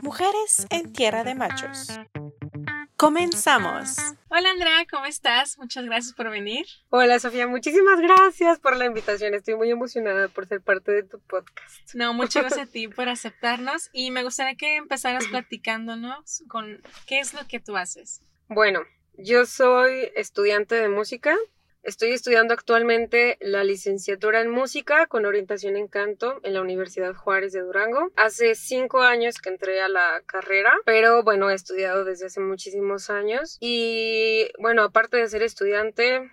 Mujeres en Tierra de Machos. Comenzamos. Hola Andrea, ¿cómo estás? Muchas gracias por venir. Hola Sofía, muchísimas gracias por la invitación. Estoy muy emocionada por ser parte de tu podcast. No, muchas gracias a ti por aceptarnos y me gustaría que empezaras platicándonos con qué es lo que tú haces. Bueno, yo soy estudiante de música. Estoy estudiando actualmente la licenciatura en música con orientación en canto en la Universidad Juárez de Durango. Hace cinco años que entré a la carrera, pero bueno, he estudiado desde hace muchísimos años. Y bueno, aparte de ser estudiante,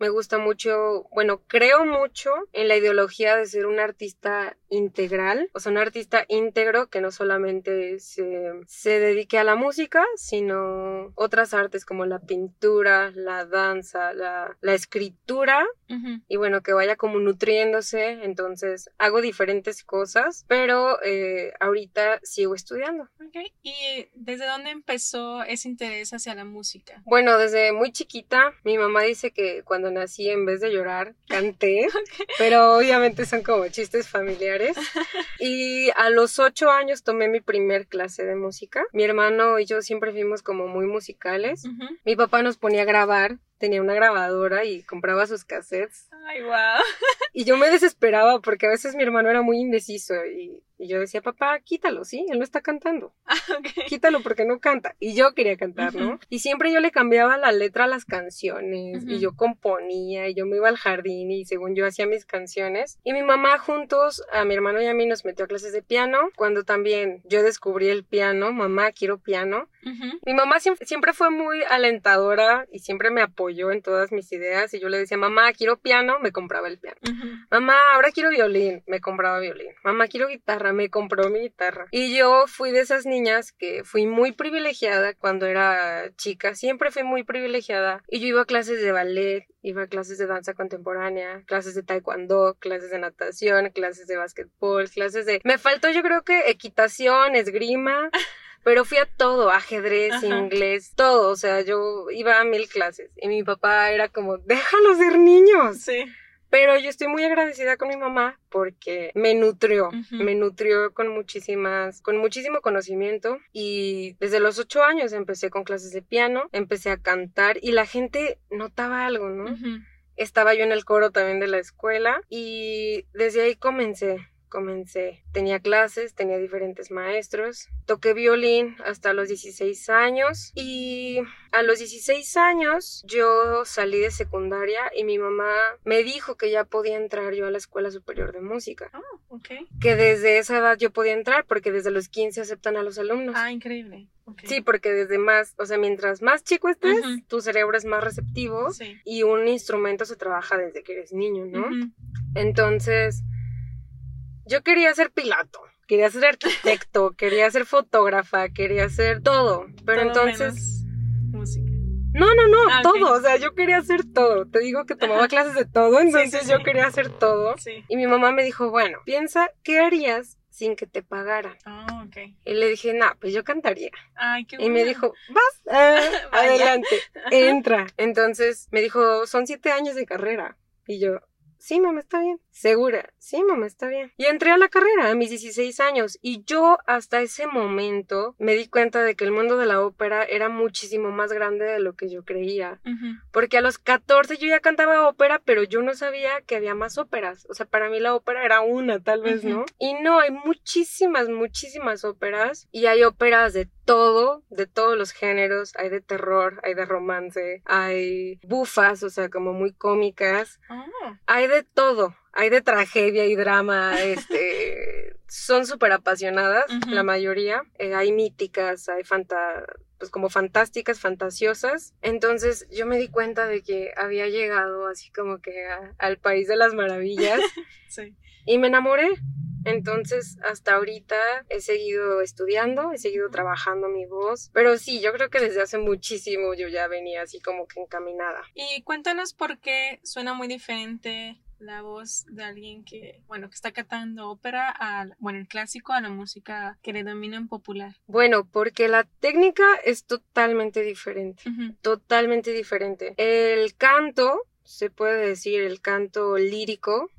me gusta mucho, bueno, creo mucho en la ideología de ser un artista integral, o sea, un artista íntegro que no solamente se, se dedique a la música, sino otras artes como la pintura, la danza, la, la escritura, y bueno, que vaya como nutriéndose, entonces hago diferentes cosas, pero eh, ahorita sigo estudiando. Okay. ¿Y desde dónde empezó ese interés hacia la música? Bueno, desde muy chiquita, mi mamá dice que cuando nací en vez de llorar, canté, pero obviamente son como chistes familiares. Y a los ocho años tomé mi primer clase de música. Mi hermano y yo siempre fuimos como muy musicales. Mi papá nos ponía a grabar tenía una grabadora y compraba sus cassettes. Ay, wow. Y yo me desesperaba porque a veces mi hermano era muy indeciso y, yo decía, papá, quítalo, ¿sí? Él no está cantando. Ah, quítalo porque no canta. Y yo quería cantar, ¿no? Y siempre yo le cambiaba la letra a las canciones y yo componía y yo me iba al jardín y según yo hacía mis canciones. Y mi mamá juntos, a mi hermano y a mí nos metió a clases de piano. Cuando también yo descubrí el piano, mamá, quiero piano. Mi mamá siempre, fue muy alentadora y siempre me apoyó en todas mis ideas y yo le decía, mamá, quiero piano, me compraba el piano. Mamá, ahora quiero violín, me compraba violín. Mamá, quiero guitarra, me compró mi guitarra. Y yo fui de esas niñas que fui muy privilegiada cuando era chica, siempre fui muy privilegiada y yo iba a clases de ballet, iba a clases de danza contemporánea, clases de taekwondo, clases de natación, clases de básquetbol, clases de... Me faltó yo creo que equitación, esgrima. pero fui a todo, ajedrez, inglés, todo, o sea, yo iba a mil clases y mi papá era como, déjalos ser niños. Sí. Pero yo estoy muy agradecida con mi mamá porque me nutrió, me nutrió con muchísimas, con muchísimo conocimiento y desde los ocho años empecé con clases de piano, empecé a cantar y la gente notaba algo, ¿no? Estaba yo en el coro también de la escuela y desde ahí comencé comencé. Tenía clases, tenía diferentes maestros. Toqué violín hasta los 16 años y a los 16 años yo salí de secundaria y mi mamá me dijo que ya podía entrar yo a la Escuela Superior de Música. Ah, ok. Que desde esa edad yo podía entrar porque desde los 15 aceptan a los alumnos. Ah, increíble. Sí, porque desde más, o sea, mientras más chico estés, tu cerebro es más receptivo y un instrumento se trabaja desde que eres niño, ¿no? Entonces, yo quería ser piloto, quería ser arquitecto, quería ser fotógrafa, quería ser todo. Pero entonces. música. No, no, no, ah, todo. O sea, yo quería hacer todo. Te digo que tomaba clases de todo, entonces yo quería hacer todo. Y mi mamá me dijo, bueno, piensa, ¿qué harías sin que te pagaran. Ah, ok. Y le dije, no, pues yo cantaría. Ay, qué Y me dijo, vas, ah, adelante, entra. Entonces me dijo, son siete años de carrera. Y yo, sí, mamá, está bien. Segura, sí, mamá, está bien. Y entré a la carrera a mis 16 años y yo hasta ese momento me di cuenta de que el mundo de la ópera era muchísimo más grande de lo que yo creía. Porque a los 14 yo ya cantaba ópera, pero yo no sabía que había más óperas. O sea, para mí la ópera era una, tal vez, ¿no? Y no, hay muchísimas, muchísimas óperas y hay óperas de todo, de todos los géneros. Hay de terror, hay de romance, hay bufas, o sea, como muy cómicas. Ah. Hay de todo. Hay de tragedia y drama, este, son súper apasionadas, la mayoría. Eh, hay míticas, hay fanta pues como fantásticas, fantasiosas. Entonces yo me di cuenta de que había llegado así como que al país de las maravillas. sí. Y me enamoré. Entonces, hasta ahorita he seguido estudiando, he seguido trabajando mi voz, pero sí, yo creo que desde hace muchísimo yo ya venía así como que encaminada. Y cuéntanos por qué suena muy diferente la voz de alguien que, bueno, que está cantando ópera, al, bueno, el clásico, a la música que le dominan popular. Bueno, porque la técnica es totalmente diferente, totalmente diferente. El canto, se puede decir el canto lírico,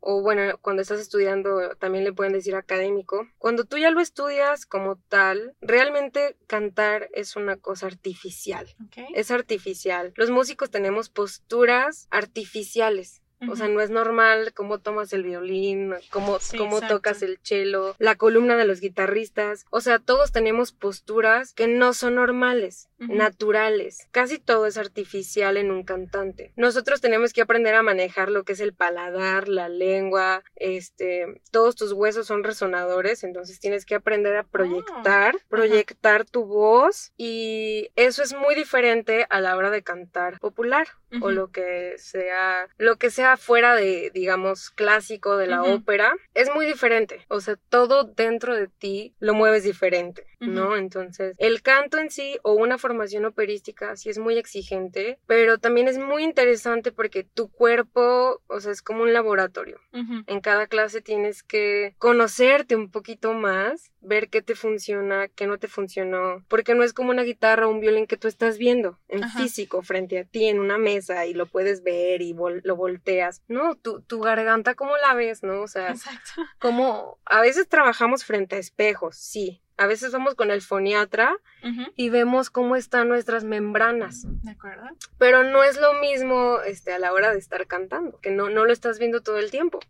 o bueno, cuando estás estudiando también le pueden decir académico, cuando tú ya lo estudias como tal, realmente cantar es una cosa artificial. Es artificial. Los músicos tenemos posturas artificiales. O sea, no es normal cómo tomas el violín, cómo, cómo tocas el cello, la columna de los guitarristas. O sea, todos tenemos posturas que no son normales, naturales. Casi todo es artificial en un cantante. Nosotros tenemos que aprender a manejar lo que es el paladar, la lengua, este, todos tus huesos son resonadores, entonces tienes que aprender a proyectar, oh, proyectar tu voz y eso es muy diferente a la hora de cantar popular o lo que sea, lo que sea fuera de, digamos, clásico de la ópera, es muy diferente. O sea, todo dentro de ti lo mueves diferente, ¿no? Entonces, el canto en sí o una formación operística sí es muy exigente, pero también es muy interesante porque tu cuerpo, o sea, es como un laboratorio. En cada clase tienes que conocerte un poquito más, ver qué te funciona, qué no te funcionó, porque no es como una guitarra o un violín que tú estás viendo en físico frente a ti en una mesa y lo puedes ver y lo volteas. No, tu, tu garganta, ¿cómo la ves, no? O sea, como a veces trabajamos frente a espejos, sí, a veces vamos con el foniatra y vemos cómo están nuestras membranas. De acuerdo. Pero no es lo mismo este, a la hora de estar cantando, que no, no lo estás viendo todo el tiempo.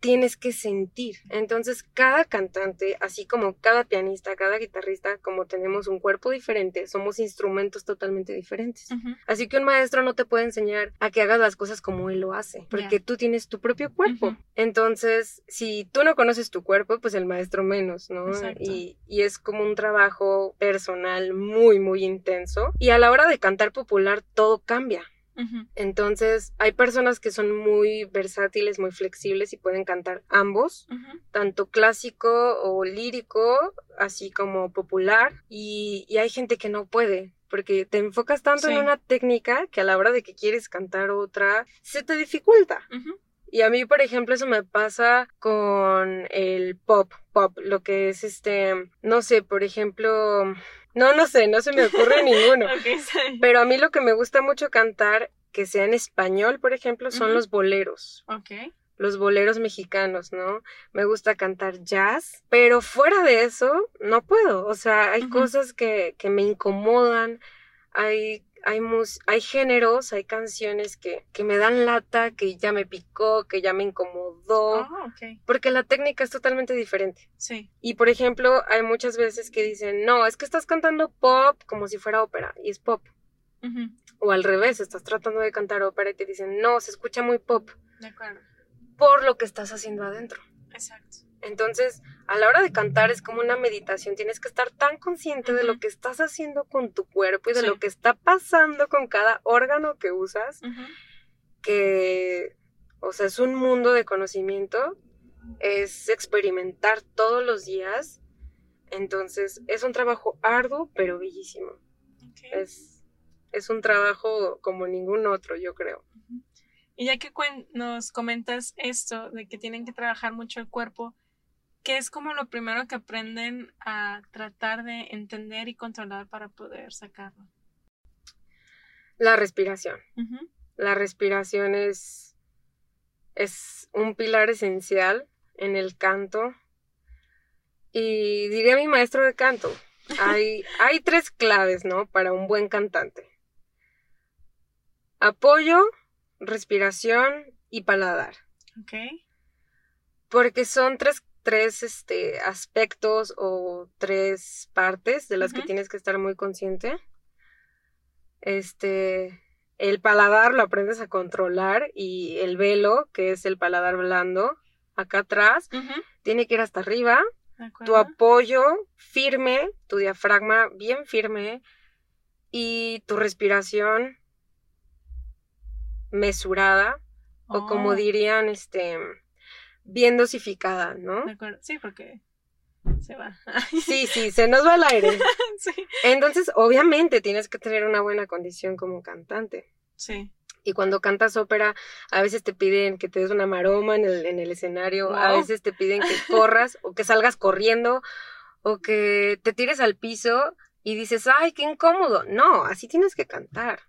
Tienes que sentir. Entonces, cada cantante, así como cada pianista, cada guitarrista, como tenemos un cuerpo diferente, somos instrumentos totalmente diferentes. Así que un maestro no te puede enseñar a que hagas las cosas como él lo hace, porque tú tienes tu propio cuerpo. Entonces, si tú no conoces tu cuerpo, pues el maestro menos, ¿no? Y, y es como un trabajo personal muy, muy intenso. Y a la hora de cantar popular, todo cambia. Entonces, hay personas que son muy versátiles, muy flexibles y pueden cantar ambos, tanto clásico o lírico, así como popular, y, hay gente que no puede. Porque te enfocas tanto en una técnica que a la hora de que quieres cantar otra, se te dificulta. Y a mí, por ejemplo, eso me pasa con el pop, pop, lo que es este, no sé, por ejemplo, no, no sé, no se me ocurre ninguno. Pero a mí lo que me gusta mucho cantar, que sea en español, por ejemplo, son los boleros. Ok. Los boleros mexicanos, ¿no? Me gusta cantar jazz, pero fuera de eso, no puedo. O sea, hay cosas que, que me incomodan, hay hay, hay géneros, hay canciones que, que, me dan lata, que ya me picó, que ya me incomodó, ah, porque la técnica es totalmente diferente. Sí. Y por ejemplo, hay muchas veces que dicen, no, es que estás cantando pop como si fuera ópera, y es pop. O al revés, estás tratando de cantar ópera y te dicen, no, se escucha muy pop. De acuerdo. Por lo que estás haciendo adentro. Exacto. Entonces, a la hora de cantar es como una meditación, tienes que estar tan consciente de lo que estás haciendo con tu cuerpo y de lo que está pasando con cada órgano que usas, que, o sea, es un mundo de conocimiento, es experimentar todos los días, entonces es un trabajo arduo pero bellísimo. Es, es un trabajo como ningún otro, yo creo. Y ya que nos comentas esto de que tienen que trabajar mucho el cuerpo, ¿Qué es como lo primero que aprenden a tratar de entender y controlar para poder sacarlo? La respiración. La respiración es, es un pilar esencial en el canto. Y diría mi maestro de canto, hay, hay tres claves, ¿no? Para un buen cantante. Apoyo, respiración y paladar. Ok. Porque son tres tres este, aspectos o tres partes de las que tienes que estar muy consciente. Este, el paladar lo aprendes a controlar y el velo, que es el paladar blando, acá atrás, tiene que ir hasta arriba. Tu apoyo firme, tu diafragma bien firme y tu respiración mesurada o como oh. dirían este bien dosificada, ¿no? De acuerdo, sí, porque se va. sí, sí, se nos va el aire. sí. Entonces, obviamente, tienes que tener una buena condición como cantante. Sí. Y cuando cantas ópera, a veces te piden que te des una maroma en el, en el escenario, a veces te piden que corras o que salgas corriendo o que te tires al piso y dices, ay, qué incómodo. No, así tienes que cantar.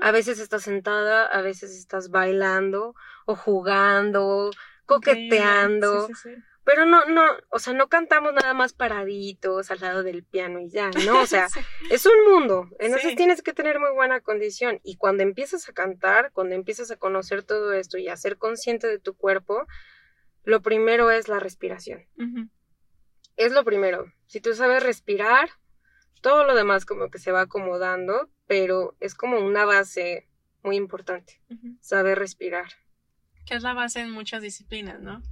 A veces estás sentada, a veces estás bailando o jugando, coqueteando. Sí, sí, sí. Pero no, no, o sea, no cantamos nada más paraditos al lado del piano y ya, ¿no? O sea, es un mundo. Entonces tienes que tener muy buena condición. Y cuando empiezas a cantar, cuando empiezas a conocer todo esto y a ser consciente de tu cuerpo, lo primero es la respiración. Es lo primero. Si tú sabes respirar, todo lo demás como que se va acomodando, pero es como una base muy importante, saber respirar. Que es la base en muchas disciplinas, ¿no?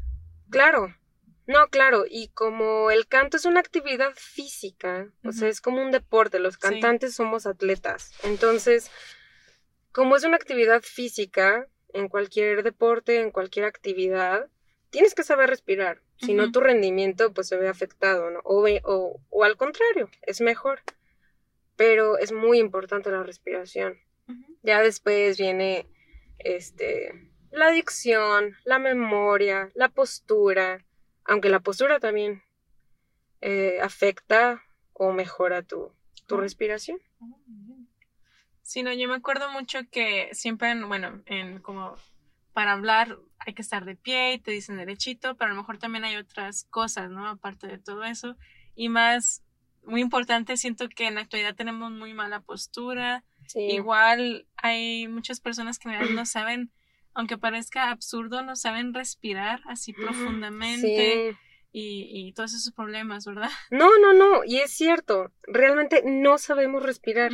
Claro, no, claro, y como el canto es una actividad física, o sea, es como un deporte, los Sí. cantantes somos atletas, entonces, como es una actividad física, en cualquier deporte, en cualquier actividad, tienes que saber respirar, si no tu rendimiento pues se ve afectado, ¿no? O, o, o al contrario, es mejor, pero es muy importante la respiración. Ya después viene este la dicción, la memoria, la postura, aunque la postura también eh, afecta o mejora tu, tu respiración. Bien. Sí, no, yo me acuerdo mucho que siempre, en, bueno, en como para hablar hay que estar de pie y te dicen derechito, pero a lo mejor también hay otras cosas, ¿no? Aparte de todo eso. Y más, muy importante, siento que en la actualidad tenemos muy mala postura. Sí. Igual hay muchas personas que no saben, aunque parezca absurdo, no saben respirar así profundamente Sí. y, y todos esos problemas, ¿verdad? No, no, no, y es cierto, realmente no sabemos respirar.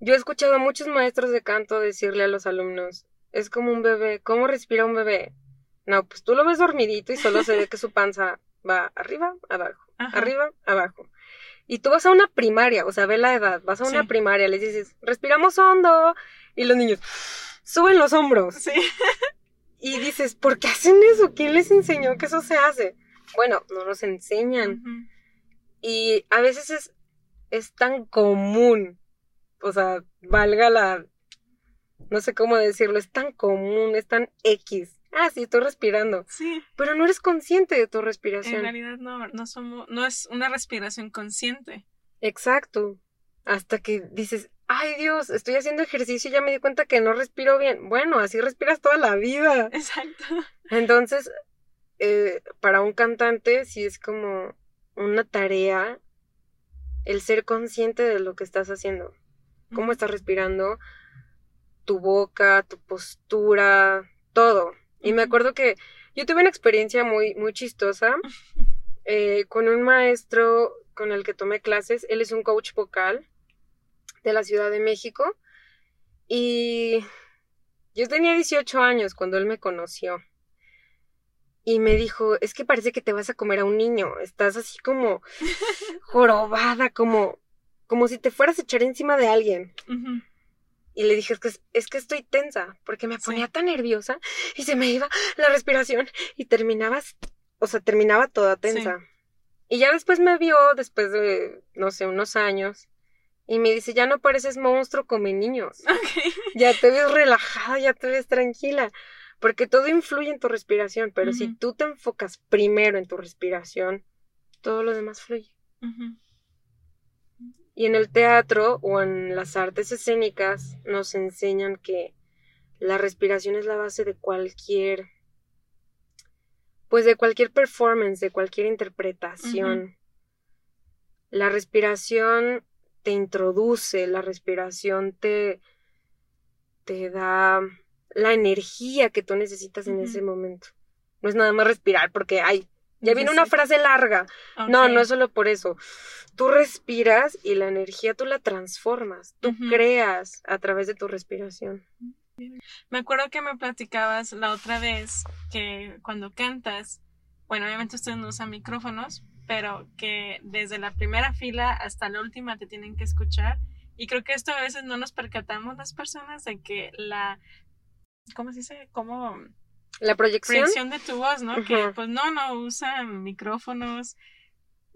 Yo he escuchado a muchos maestros de canto decirle a los alumnos, es como un bebé, ¿cómo respira un bebé? No, pues tú lo ves dormidito y solo se ve que su panza va arriba, abajo, Ajá. arriba, abajo. Y tú vas a una primaria, o sea, ve la edad, vas a una Sí. primaria, les dices, respiramos hondo, y los niños suben los hombros. Sí. Y dices, ¿por qué hacen eso? ¿Quién les enseñó que eso se hace? Bueno, no nos enseñan. Y a veces es, es tan común, o sea, valga la, no sé cómo decirlo, es tan común, es tan X. Ah, sí, estoy respirando, Sí. pero no eres consciente de tu En respiración. realidad no, no somos, no es una respiración consciente. Exacto. Hasta que dices, ay Dios, estoy haciendo ejercicio y ya me di cuenta que no respiro bien. Bueno, así respiras toda la vida. Exacto. Entonces, eh, para un cantante sí es como una tarea el ser consciente de lo que estás haciendo. cómo estás respirando, tu boca, tu postura, todo. Y me acuerdo que yo tuve una experiencia muy, muy chistosa eh, con un maestro con el que tomé clases. Él es un coach vocal de la Ciudad de México. Y yo tenía 18 años cuando él me conoció. Y me dijo, es que parece que te vas a comer a un niño. Estás así como jorobada, como, como si te fueras a echar encima de alguien. Y le dije, es que, es que estoy tensa, porque me Sí. ponía tan nerviosa y se me iba la respiración y terminaba, o sea, terminaba toda tensa. Y ya después me vio, después de, no sé, unos años, y me dice, ya no pareces monstruo, come niños. Ya te ves relajada, ya te ves tranquila. Porque todo influye en tu respiración, pero si tú te enfocas primero en tu respiración, todo lo demás fluye. Y en el teatro o en las artes escénicas nos enseñan que la respiración es la base de cualquier, pues de cualquier performance, de cualquier interpretación. La respiración te introduce, la respiración te, te da la energía que tú necesitas en ese momento. No es nada más respirar porque, ay, ya viene una frase larga. No, no es solo por eso. Tú respiras y la energía tú la transformas, tú creas a través de tu respiración. Me acuerdo que me platicabas la otra vez que cuando cantas, bueno, obviamente ustedes no usan micrófonos, pero que desde la primera fila hasta la última te tienen que escuchar. Y creo que esto a veces no nos percatamos las personas de que la, ¿cómo se dice? Como La proyección, proyección de tu voz, ¿no? Que Ujú. pues no, no usan micrófonos.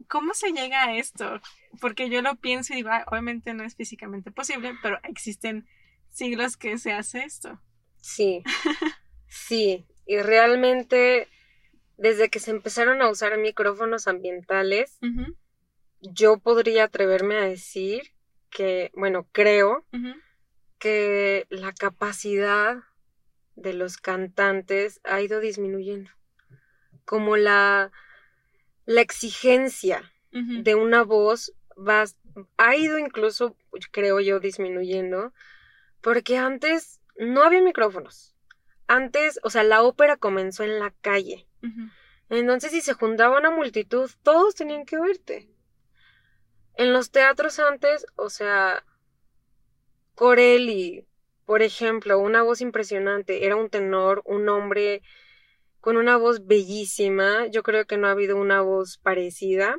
¿Cómo se llega a esto? Porque yo lo pienso y digo, "Ah, obviamente no es físicamente posible, pero existen siglos que se hace esto. sí, sí. Y realmente, desde que se empezaron a usar micrófonos ambientales, yo podría atreverme a decir que, bueno, creo que la capacidad de los cantantes ha ido disminuyendo. Como la, la exigencia de una voz va, ha ido incluso, creo yo, disminuyendo, porque antes no había micrófonos. Antes, o sea, la ópera comenzó en la calle. Entonces, si se juntaba una multitud, todos tenían que oírte. En los teatros antes, o sea, Corelli, por ejemplo, una voz impresionante, era un tenor, un hombre con una voz bellísima. Yo creo que no ha habido una voz parecida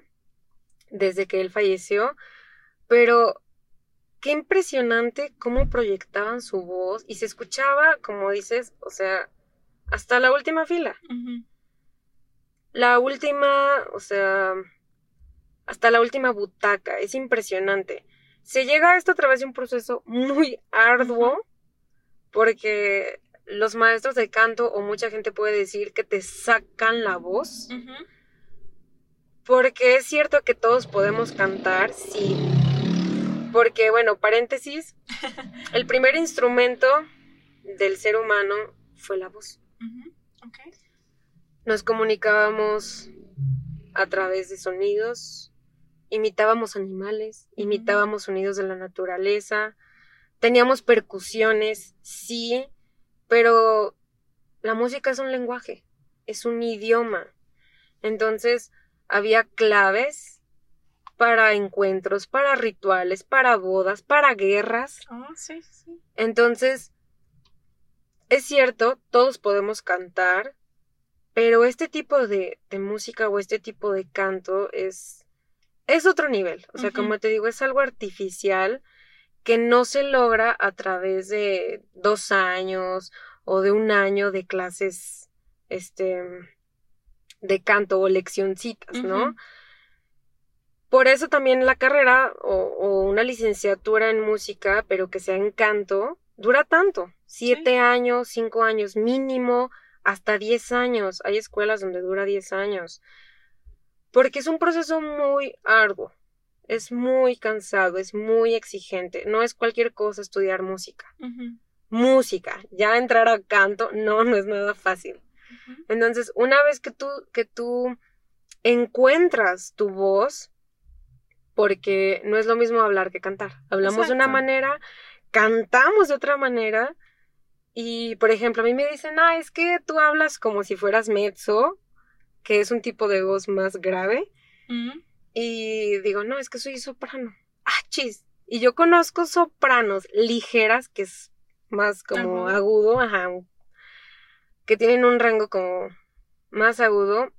desde que él falleció, pero qué impresionante cómo proyectaban su voz y se escuchaba, como dices, o sea, hasta la última fila. La última, o sea, hasta la última butaca, es impresionante. Se llega a esto a través de un proceso muy arduo, porque los maestros de canto o mucha gente puede decir que te sacan la voz. Porque es cierto que todos podemos cantar, sí. Porque, bueno, paréntesis, el primer instrumento del ser humano fue la voz. Nos comunicábamos a través de sonidos, imitábamos animales, imitábamos sonidos de la naturaleza, teníamos percusiones, sí, pero la música es un lenguaje, es un idioma. Entonces, había claves para encuentros, para rituales, para bodas, para guerras. Oh, sí, sí. Entonces, es cierto, todos podemos cantar, pero este tipo de, de, música o este tipo de canto es, es otro nivel. O sea, como te digo, es algo artificial que no se logra a través de dos años o de un año de clases, este, de canto o leccioncitas, ¿no? Por eso también la carrera o, una licenciatura en música, pero que sea en canto, dura tanto. Siete años, cinco años mínimo, hasta diez años. Hay escuelas donde dura diez años. Porque es un proceso muy arduo. Es muy cansado, es muy exigente. No es cualquier cosa estudiar música. Música. Ya entrar a canto, no, no es nada fácil. Entonces, una vez que tú, que tú encuentras tu voz, porque no es lo mismo hablar que cantar. Hablamos de una manera, cantamos de otra manera. Y, por ejemplo, a mí me dicen, ah, es que tú hablas como si fueras mezzo, que es un tipo de voz más grave. Y digo, no, es que soy soprano. Ah, chis. Y yo conozco sopranos ligeras, que es más como agudo, ajá, que tienen un rango como más agudo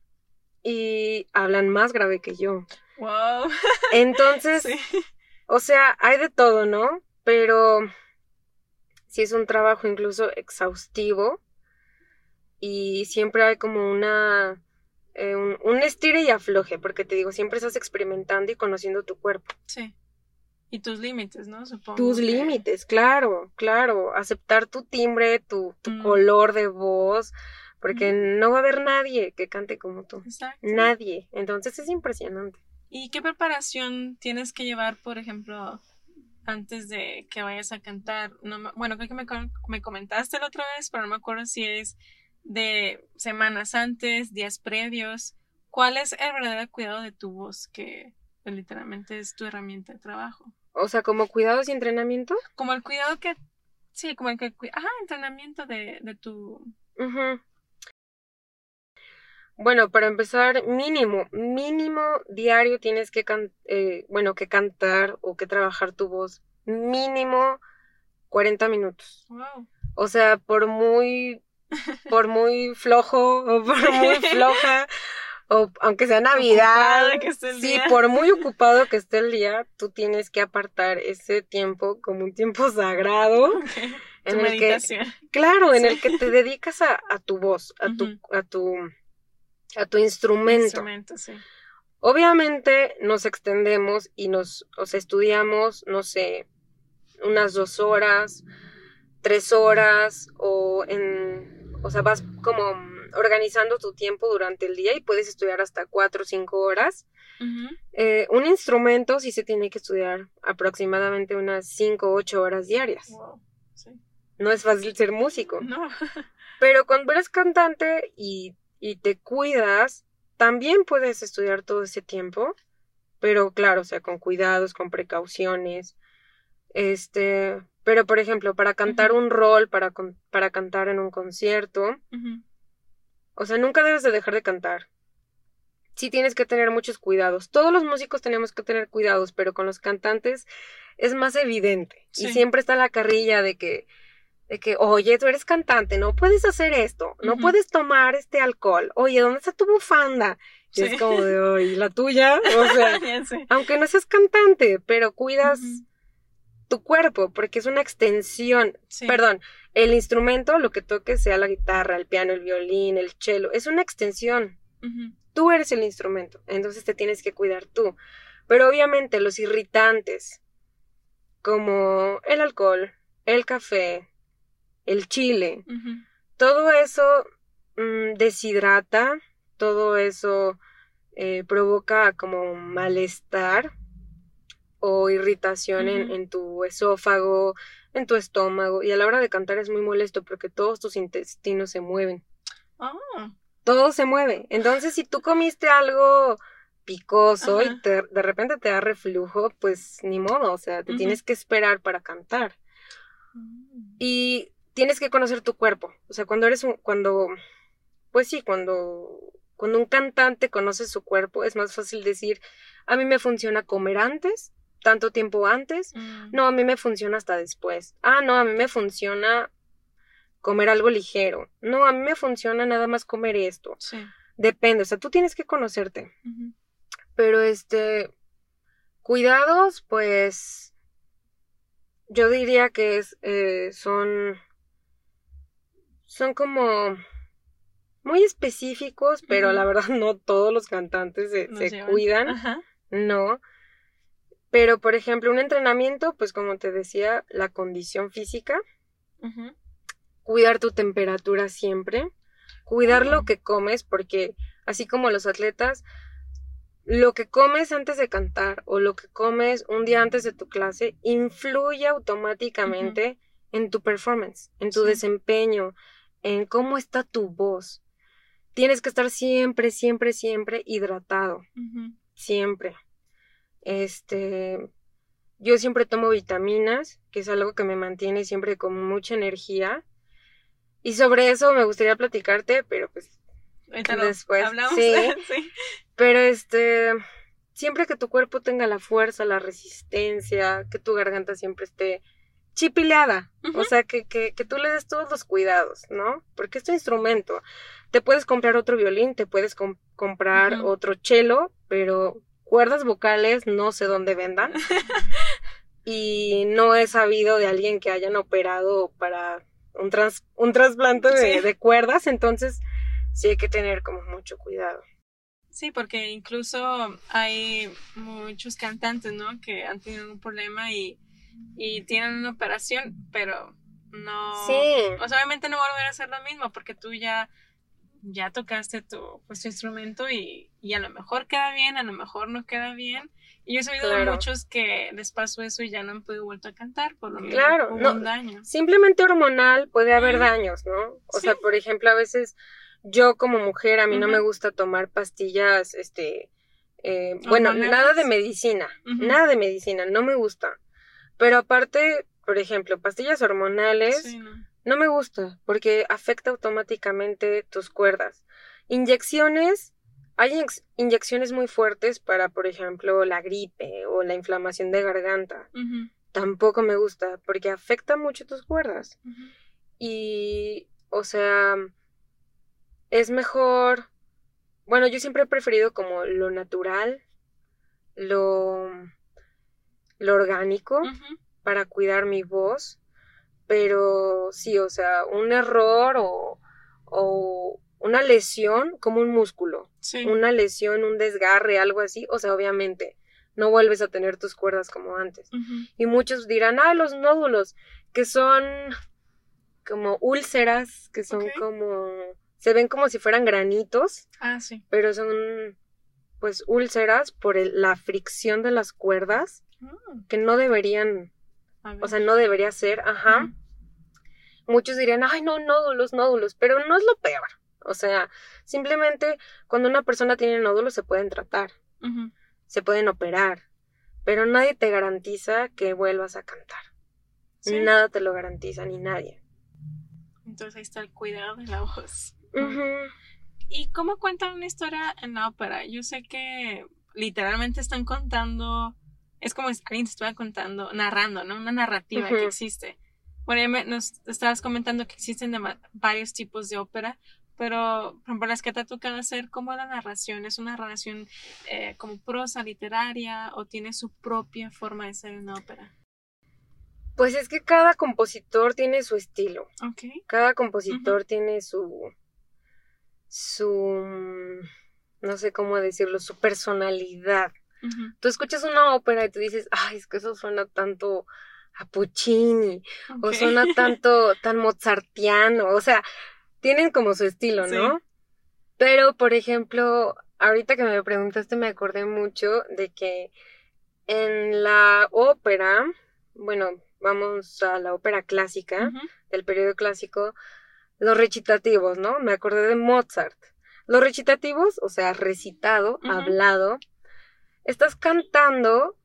y hablan más grave que yo. Wow. Entonces, o sea, hay de todo, ¿no? Pero sí es un trabajo incluso exhaustivo y siempre hay como una eh, un, un, estire y afloje, porque te digo, siempre estás experimentando y conociendo tu cuerpo. Sí. Y tus límites, ¿no? Supongo. Tus límites, claro, claro. Aceptar tu timbre, tu, tu mm. color de voz, porque mm. no va a haber nadie que cante como tú. Exacto. Nadie. Entonces es impresionante. ¿Y qué preparación tienes que llevar, por ejemplo, antes de que vayas a cantar? No, bueno, creo que me, me comentaste la otra vez, pero no me acuerdo si es de semanas antes, días previos. ¿Cuál es el verdadero cuidado de tu voz que literalmente es tu herramienta de trabajo? O sea, como cuidados y entrenamiento. Como el cuidado que, sí, como el que, ajá, entrenamiento de, de tu... Bueno, para empezar, mínimo, mínimo diario tienes que, eh, bueno, que cantar o que trabajar tu voz. Mínimo 40 minutos. Wow. O sea, por muy, por muy flojo o por muy floja o aunque sea Navidad, sí, por muy ocupado que esté el día, tú tienes que apartar ese tiempo como un tiempo sagrado. En el que, claro, en el que te dedicas a, tu voz, a tu, a tu, a tu instrumento. Obviamente nos extendemos y nos, o estudiamos, no sé, unas dos horas, tres horas, o en, o sea, vas como organizando tu tiempo durante el día y puedes estudiar hasta cuatro o cinco horas. Eh, un instrumento sí se tiene que estudiar aproximadamente unas cinco o ocho horas diarias. no es fácil ser músico. No. Pero cuando eres cantante y, y te cuidas, también puedes estudiar todo ese tiempo, pero claro, o sea, con cuidados, con precauciones. Este, pero por ejemplo, para cantar un rol, para, con- para cantar en un concierto, o sea, nunca debes de dejar de cantar. Sí tienes que tener muchos cuidados. Todos los músicos tenemos que tener cuidados, pero con los cantantes es más evidente. Y siempre está la carrilla de que, de que, oye, tú eres cantante, no puedes hacer esto, no puedes tomar este alcohol. Oye, ¿dónde está tu bufanda? Y Sí. es como de, oye, la tuya, o sea, aunque no seas cantante, pero cuidas tu cuerpo, porque es una extensión Sí. Perdón, el instrumento, lo que toques, sea la guitarra, el piano, el violín, el cello, es una extensión. Tú eres el instrumento, entonces te tienes que cuidar tú. Pero obviamente los irritantes, como el alcohol, el café, el chile, todo eso mm, deshidrata, todo eso eh, provoca como malestar o irritación en, en tu esófago, en tu estómago, y a la hora de cantar es muy molesto porque todos tus intestinos se mueven, Ah, todo se mueve. Entonces, si tú comiste algo picoso Ajá. y te- de repente te da reflujo, pues ni modo, o sea, te tienes que esperar para cantar. Mm. Y tienes que conocer tu cuerpo. O sea, cuando eres un, cuando, pues sí, cuando, cuando un cantante conoce su cuerpo, es más fácil decir, a mí me funciona comer antes, tanto tiempo antes. Mm. No, a mí me funciona hasta después. Ah, no, a mí me funciona comer algo ligero. No, a mí me funciona nada más comer esto. Sí. Depende, o sea, tú tienes que conocerte. Pero este, cuidados, pues, yo diría que es, eh, son, son como muy específicos, pero la verdad no todos los cantantes se, Nos se llevan. cuidan, Ajá. no. Pero, por ejemplo, un entrenamiento, pues como te decía, la condición física, cuidar tu temperatura siempre, cuidar lo que comes, porque así como los atletas, lo que comes antes de cantar o lo que comes un día antes de tu clase influye automáticamente en tu performance, en tu Sí. desempeño, en cómo está tu voz. Tienes que estar siempre, siempre, siempre hidratado, siempre. Este, yo siempre tomo vitaminas, que es algo que me mantiene siempre con mucha energía. Y sobre eso me gustaría platicarte, pero pues lo Después, hablamos. sí. sí. Pero este, siempre que tu cuerpo tenga la fuerza, la resistencia, que tu garganta siempre esté chipileada, o sea, que, que, que tú le des todos los cuidados, ¿no? Porque es tu instrumento. Te puedes comprar otro violín, te puedes com- comprar otro cello, pero cuerdas vocales no sé dónde vendan. y no he sabido de alguien que hayan operado para un, trans- un trasplante de, Sí. de cuerdas, entonces sí hay que tener como mucho cuidado. Sí, porque incluso hay muchos cantantes, ¿no? Que han tenido un problema y, y tienen una operación, pero no... Sí. O sea, obviamente no volver a hacer lo mismo porque tú ya, ya tocaste tu, pues, tu instrumento y, y a lo mejor queda bien, a lo mejor no queda bien. Y yo he sabido de muchos que les pasó eso y ya no han podido vuelto a cantar por lo mismo. Claro, no. un daño. Simplemente hormonal puede haber daños, ¿no? O Sí. sea, por ejemplo, a veces yo como mujer, a mí no me gusta tomar pastillas, este, eh, bueno, nada de medicina, nada de medicina, no me gusta. Pero aparte, por ejemplo, pastillas hormonales, Sí, ¿no? no me gusta porque afecta automáticamente tus cuerdas. Inyecciones, hay inyec- inyecciones muy fuertes para, por ejemplo, la gripe o la inflamación de garganta. Tampoco me gusta porque afecta mucho tus cuerdas. Y, o sea, es mejor, bueno, yo siempre he preferido como lo natural, lo, lo orgánico para cuidar mi voz, pero sí, o sea, un error o, o una lesión como un músculo, Sí. una lesión, un desgarre, algo así, o sea, obviamente no vuelves a tener tus cuerdas como antes. Y muchos dirán, ah, los nódulos, que son como úlceras, que son como, se ven como si fueran granitos, Ah, sí. pero son pues úlceras por el- la fricción de las cuerdas, Mm, que no deberían, o sea, no debería ser, ajá. Muchos dirían, ay, no, nódulos, nódulos, pero no es lo peor. O sea, simplemente cuando una persona tiene nódulos se pueden tratar, se pueden operar, pero nadie te garantiza que vuelvas a cantar. Nada te lo garantiza, ni nadie. Entonces ahí está el cuidado de la voz. ¿Y cómo cuentan una historia en la ópera? Yo sé que literalmente están contando, es como si alguien te estuviera contando, narrando, ¿no? Una narrativa que existe. Bueno, nos estabas comentando que existen varios tipos de ópera, pero por ejemplo las que te ha tocado hacer, ¿cómo la narración? ¿Es una narración eh, como prosa literaria o tiene su propia forma de ser una ópera? Pues es que cada compositor tiene su estilo. Okay. Cada compositor tiene su. su. no sé cómo decirlo, su personalidad. Tú escuchas una ópera y tú dices, ay, es que eso suena tanto a Puccini, o suena tanto, tan mozartiano, o sea, tienen como su estilo, ¿no? Pero, por ejemplo, ahorita que me preguntaste me acordé mucho de que en la ópera, bueno, vamos a la ópera clásica, del periodo clásico, los recitativos, ¿no? Me acordé de Mozart. Los recitativos, o sea, recitado, hablado, estás cantando,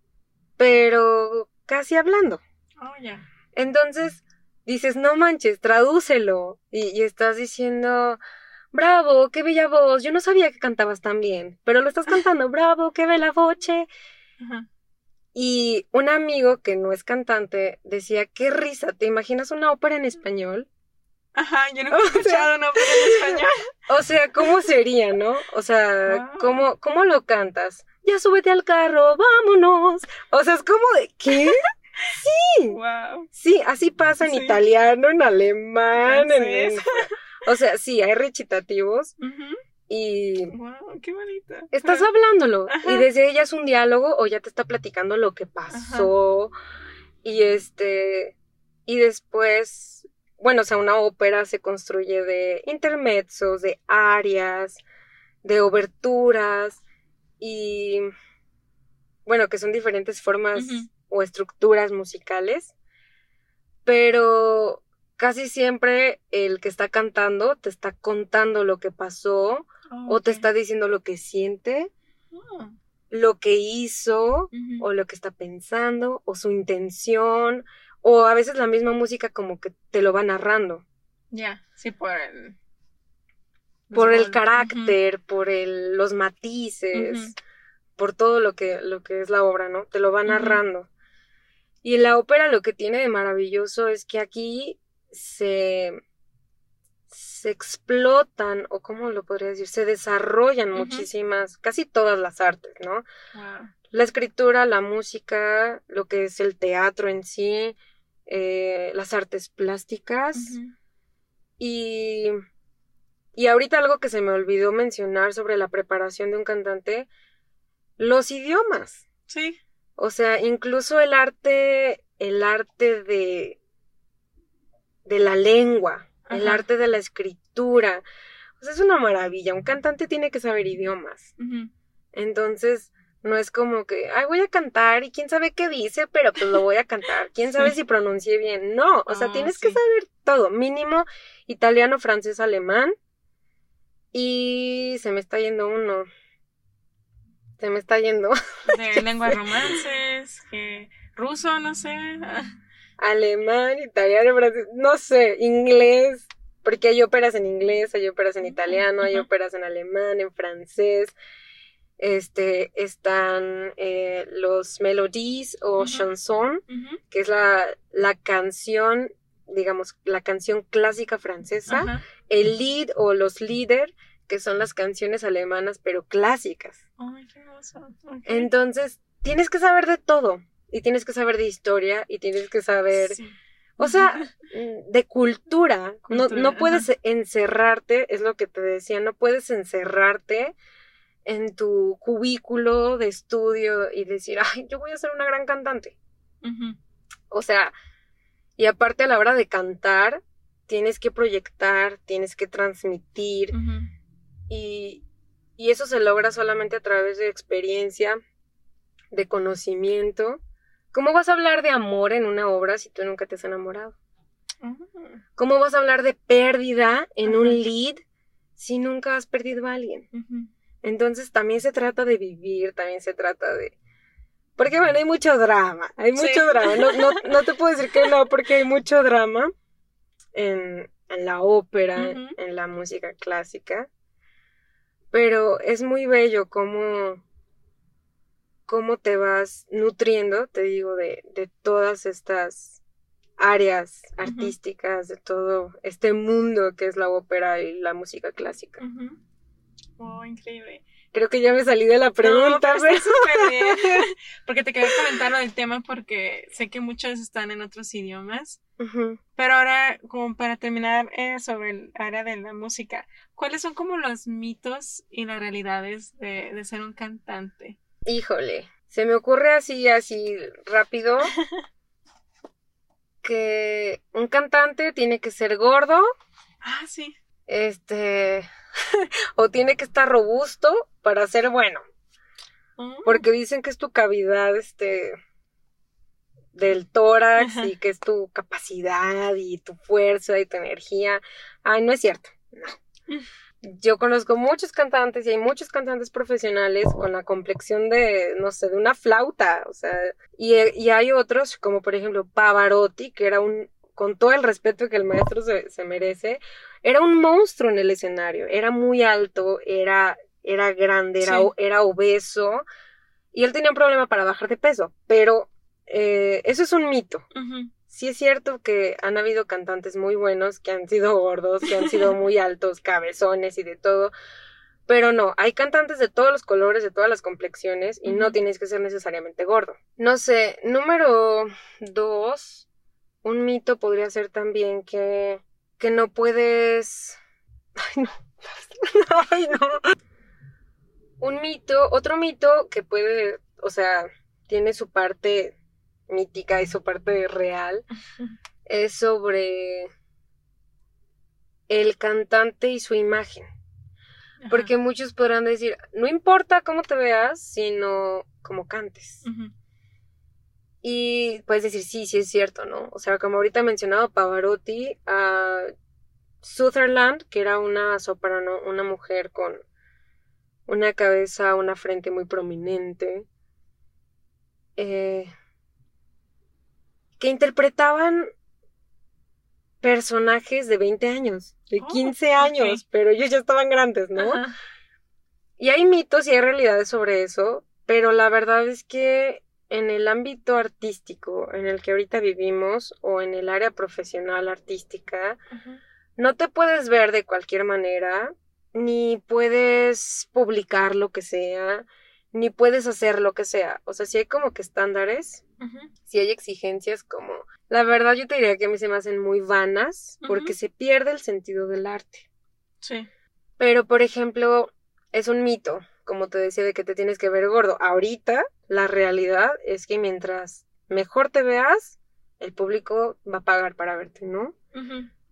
pero casi hablando. Oh, ya. Entonces, dices, no manches, tradúcelo. Y, estás diciendo, bravo, qué bella voz. Yo no sabía que cantabas tan bien, pero lo estás cantando, bravo, qué bella voce. Y un amigo que no es cantante decía, qué risa, ¿te imaginas una ópera en español? Ajá, yo no he escuchado una ópera en español. O sea, ¿cómo sería, no? O sea, ¿cómo, ¿cómo lo cantas? Ya súbete al carro, vámonos. O sea, es como de, ¿qué? Sí. Wow. Sí, así pasa en italiano, en alemán, en, O sea, sí, hay recitativos. Y. ¡Wow! ¡Qué bonita! Estás hablándolo. Y desde ella es un diálogo o ya te está platicando lo que pasó. Y este. Y después. Bueno, o sea, una ópera se construye de intermezzos, de arias, de oberturas. Y. Bueno, que son diferentes formas o estructuras musicales, pero casi siempre el que está cantando te está contando lo que pasó o te está diciendo lo que siente, ah. lo que hizo o lo que está pensando o su intención o a veces la misma música como que te lo va narrando. Ya, sí, por el... Por el carácter, por el, los matices, por todo lo que, lo que es la obra, ¿no? Te lo va narrando. Y la ópera lo que tiene de maravilloso es que aquí se, se explotan, o cómo lo podría decir, se desarrollan muchísimas, casi todas las artes, ¿no? La escritura, la música, lo que es el teatro en sí, eh, las artes plásticas. Y, y ahorita algo que se me olvidó mencionar sobre la preparación de un cantante, los idiomas. Sí. O sea, incluso el arte, el arte de, de la lengua, el arte de la escritura. O sea, es una maravilla. Un cantante tiene que saber idiomas. Entonces, no es como que, ay, voy a cantar y quién sabe qué dice, pero pues lo voy a cantar. ¿Quién sabe si pronuncie bien? No, o sea, ah, tienes que saber todo. Mínimo italiano, francés, alemán. Y se me está yendo uno. Se me está yendo. De lenguas romances, que ruso, no sé. Alemán, italiano, francés, no sé, inglés, porque hay óperas en inglés, hay óperas en italiano, hay óperas en alemán, en francés. Este, están eh, los melodies o chanson, que es la, la canción, digamos, la canción clásica francesa, el lead o los líder, que son las canciones alemanas, pero clásicas. Entonces, tienes que saber de todo. Y tienes que saber de historia y tienes que saber. O sea, de cultura. no, no puedes encerrarte, es lo que te decía, no puedes encerrarte en tu cubículo de estudio y decir, ay, yo voy a ser una gran cantante. O sea, y aparte a la hora de cantar, tienes que proyectar, tienes que transmitir. y, y eso se logra solamente a través de experiencia, de conocimiento. ¿Cómo vas a hablar de amor en una obra si tú nunca te has enamorado? ¿Cómo vas a hablar de pérdida en un lead si nunca has perdido a alguien? Entonces también se trata de vivir, también se trata de... Porque bueno, hay mucho drama, hay mucho drama. No, no, no, te puedo decir que no, porque hay mucho drama en, en la ópera, en la música clásica. Pero es muy bello cómo, cómo te vas nutriendo, te digo, de, de todas estas áreas artísticas, de todo este mundo que es la ópera y la música clásica. Oh, increíble. Creo que ya me salí de la pregunta. pero súper bien. Porque te quería comentar lo del tema porque sé que muchos están en otros idiomas. Pero ahora, como para terminar eh, sobre el área de la música, ¿cuáles son como los mitos y las realidades de, de ser un cantante? Híjole, se me ocurre así, así rápido. que un cantante tiene que ser gordo. Ah, sí. Este, o tiene que estar robusto para ser bueno. Mm. Porque dicen que es tu cavidad, este, del tórax y que es tu capacidad y tu fuerza y tu energía. Ay, no es cierto. No. Yo conozco muchos cantantes y hay muchos cantantes profesionales con la complexión de, no sé, de una flauta, o sea, y, y hay otros, como por ejemplo Pavarotti, que era un, con todo el respeto que el maestro se, se merece, era un monstruo en el escenario, era muy alto, era, era grande, era, era obeso, y él tenía un problema para bajar de peso, pero eh, eso es un mito. Sí es cierto que han habido cantantes muy buenos que han sido gordos, que han sido muy altos, cabezones y de todo, pero no, hay cantantes de todos los colores, de todas las complexiones y no tienes que ser necesariamente gordo. No sé, número dos, un mito podría ser también que que no puedes... Ay, no. Ay, no. Un mito, otro mito que puede, o sea, tiene su parte mítica y su parte real, es sobre el cantante y su imagen. Porque muchos podrán decir, no importa cómo te veas, sino cómo cantes. Y puedes decir, sí, sí es cierto, ¿no? O sea, como ahorita he mencionado Pavarotti, a Sutherland, que era una soprano, una mujer con una cabeza, una frente muy prominente, eh, que interpretaban personajes de 20 años, de 15 años, pero ellos ya estaban grandes, ¿no? Y hay mitos y hay realidades sobre eso, pero la verdad es que en el ámbito artístico en el que ahorita vivimos o en el área profesional artística, no te puedes ver de cualquier manera, ni puedes publicar lo que sea, ni puedes hacer lo que sea. O sea, si hay como que estándares, si hay exigencias como... La verdad yo te diría que a mí se me hacen muy vanas porque se pierde el sentido del arte. Sí. Pero, por ejemplo, es un mito como te decía, de que te tienes que ver gordo. Ahorita, la realidad es que mientras mejor te veas, el público va a pagar para verte, ¿no?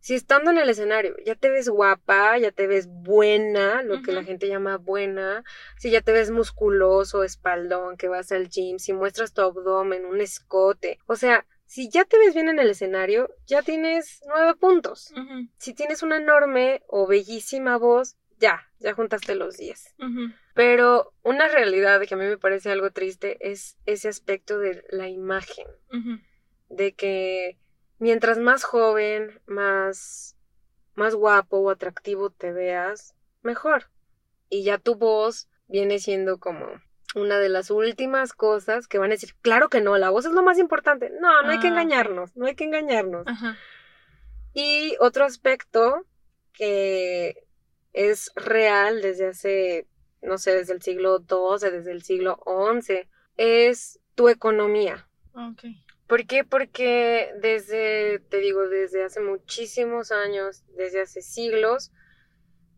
Si estando en el escenario ya te ves guapa, ya te ves buena, lo que la gente llama buena, si ya te ves musculoso, espaldón, que vas al gym, si muestras tu abdomen, un escote, o sea, si ya te ves bien en el escenario, ya tienes nueve puntos. Si tienes una enorme o bellísima voz, ya, ya juntaste los diez. Pero una realidad que a mí me parece algo triste es ese aspecto de la imagen. De que mientras más joven, más, más guapo o atractivo te veas, mejor. Y ya tu voz viene siendo como una de las últimas cosas que van a decir, claro que no, la voz es lo más importante. No, no hay que ah, engañarnos, no hay que engañarnos. Y otro aspecto que es real desde hace, no sé, desde el siglo XII, desde el siglo XI, es tu economía. Okay. ¿Por qué? Porque desde, te digo, desde hace muchísimos años, desde hace siglos,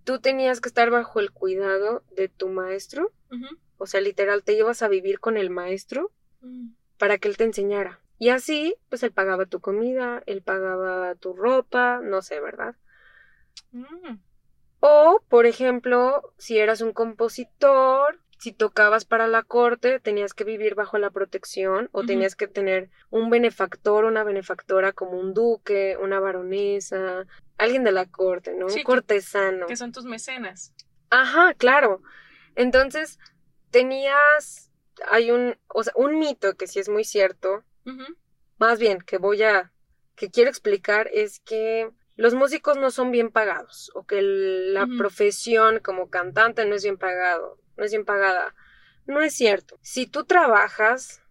tú tenías que estar bajo el cuidado de tu maestro. O sea, literal, te ibas a vivir con el maestro mm. para que él te enseñara. Y así, pues él pagaba tu comida, él pagaba tu ropa, no sé, ¿verdad? Mm. O, por ejemplo, si eras un compositor, si tocabas para la corte, tenías que vivir bajo la protección o tenías que tener un benefactor, una benefactora como un duque, una baronesa, alguien de la corte, ¿no? Sí, un cortesano. Que son tus mecenas. Ajá, claro. Entonces, tenías, hay un, o sea, un mito que sí es muy cierto, más bien que voy a, que quiero explicar es que los músicos no son bien pagados o que la profesión como cantante no es bien pagado, no es bien pagada. No es cierto. Si tú trabajas,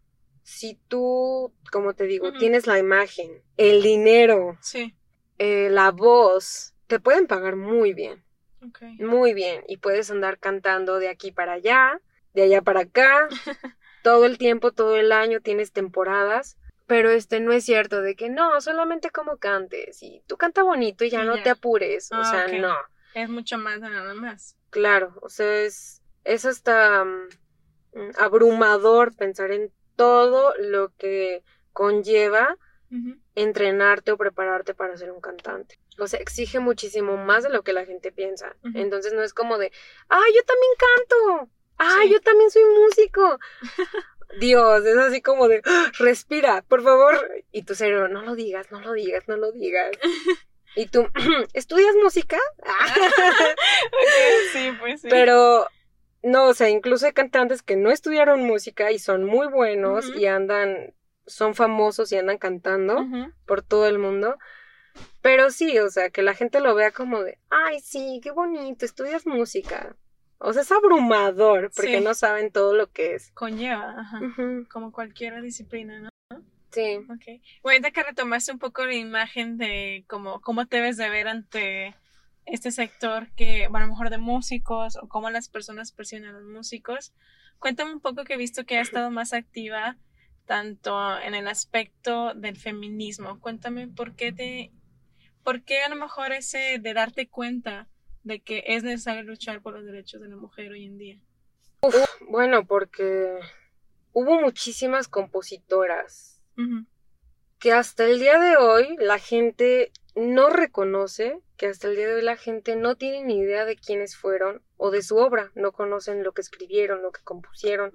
si tú, como te digo, tienes la imagen, el dinero, Sí. eh, la voz, te pueden pagar muy bien, Ok. muy bien y puedes andar cantando de aquí para allá, de allá para acá, todo el tiempo, todo el año tienes temporadas, pero este no es cierto de que no, solamente como cantes y tú canta bonito y ya no te apures, o Ah, sea, no, Es mucho más de nada más. claro, o sea, es, es hasta mm, abrumador pensar en todo lo que conlleva entrenarte o prepararte para ser un cantante. O sea, exige muchísimo más de lo que la gente piensa. Entonces no es como de, ah, yo también canto, ah, Sí. yo también soy músico. Dios, es así como de, "Ah, respira, por favor. Y tu cerebro, no lo digas, no lo digas, no lo digas. Y tú, ¿estudias música? Sí, pues sí. Pero no, o sea, incluso hay cantantes que no estudiaron música y son muy buenos y andan, son famosos y andan cantando por todo el mundo. Pero sí, o sea, que la gente lo vea como de, ay, sí, qué bonito, estudias música. O sea, es abrumador porque Sí. no saben todo lo que es. Conlleva, ajá. Como cualquier disciplina, ¿no? Sí. Ok. Bueno, ahorita que retomaste un poco la imagen de cómo, cómo te ves de ver ante este sector que, bueno, a lo mejor de músicos o cómo las personas perciben a los músicos, cuéntame un poco que he visto que ha estado más activa tanto en el aspecto del feminismo. Cuéntame por qué te, por qué a lo mejor ese de darte cuenta de que es necesario luchar por los derechos de la mujer hoy en día. Bueno, porque hubo muchísimas compositoras que hasta el día de hoy la gente no reconoce, que hasta el día de hoy la gente no tiene ni idea de quiénes fueron o de su obra, no conocen lo que escribieron, lo que compusieron,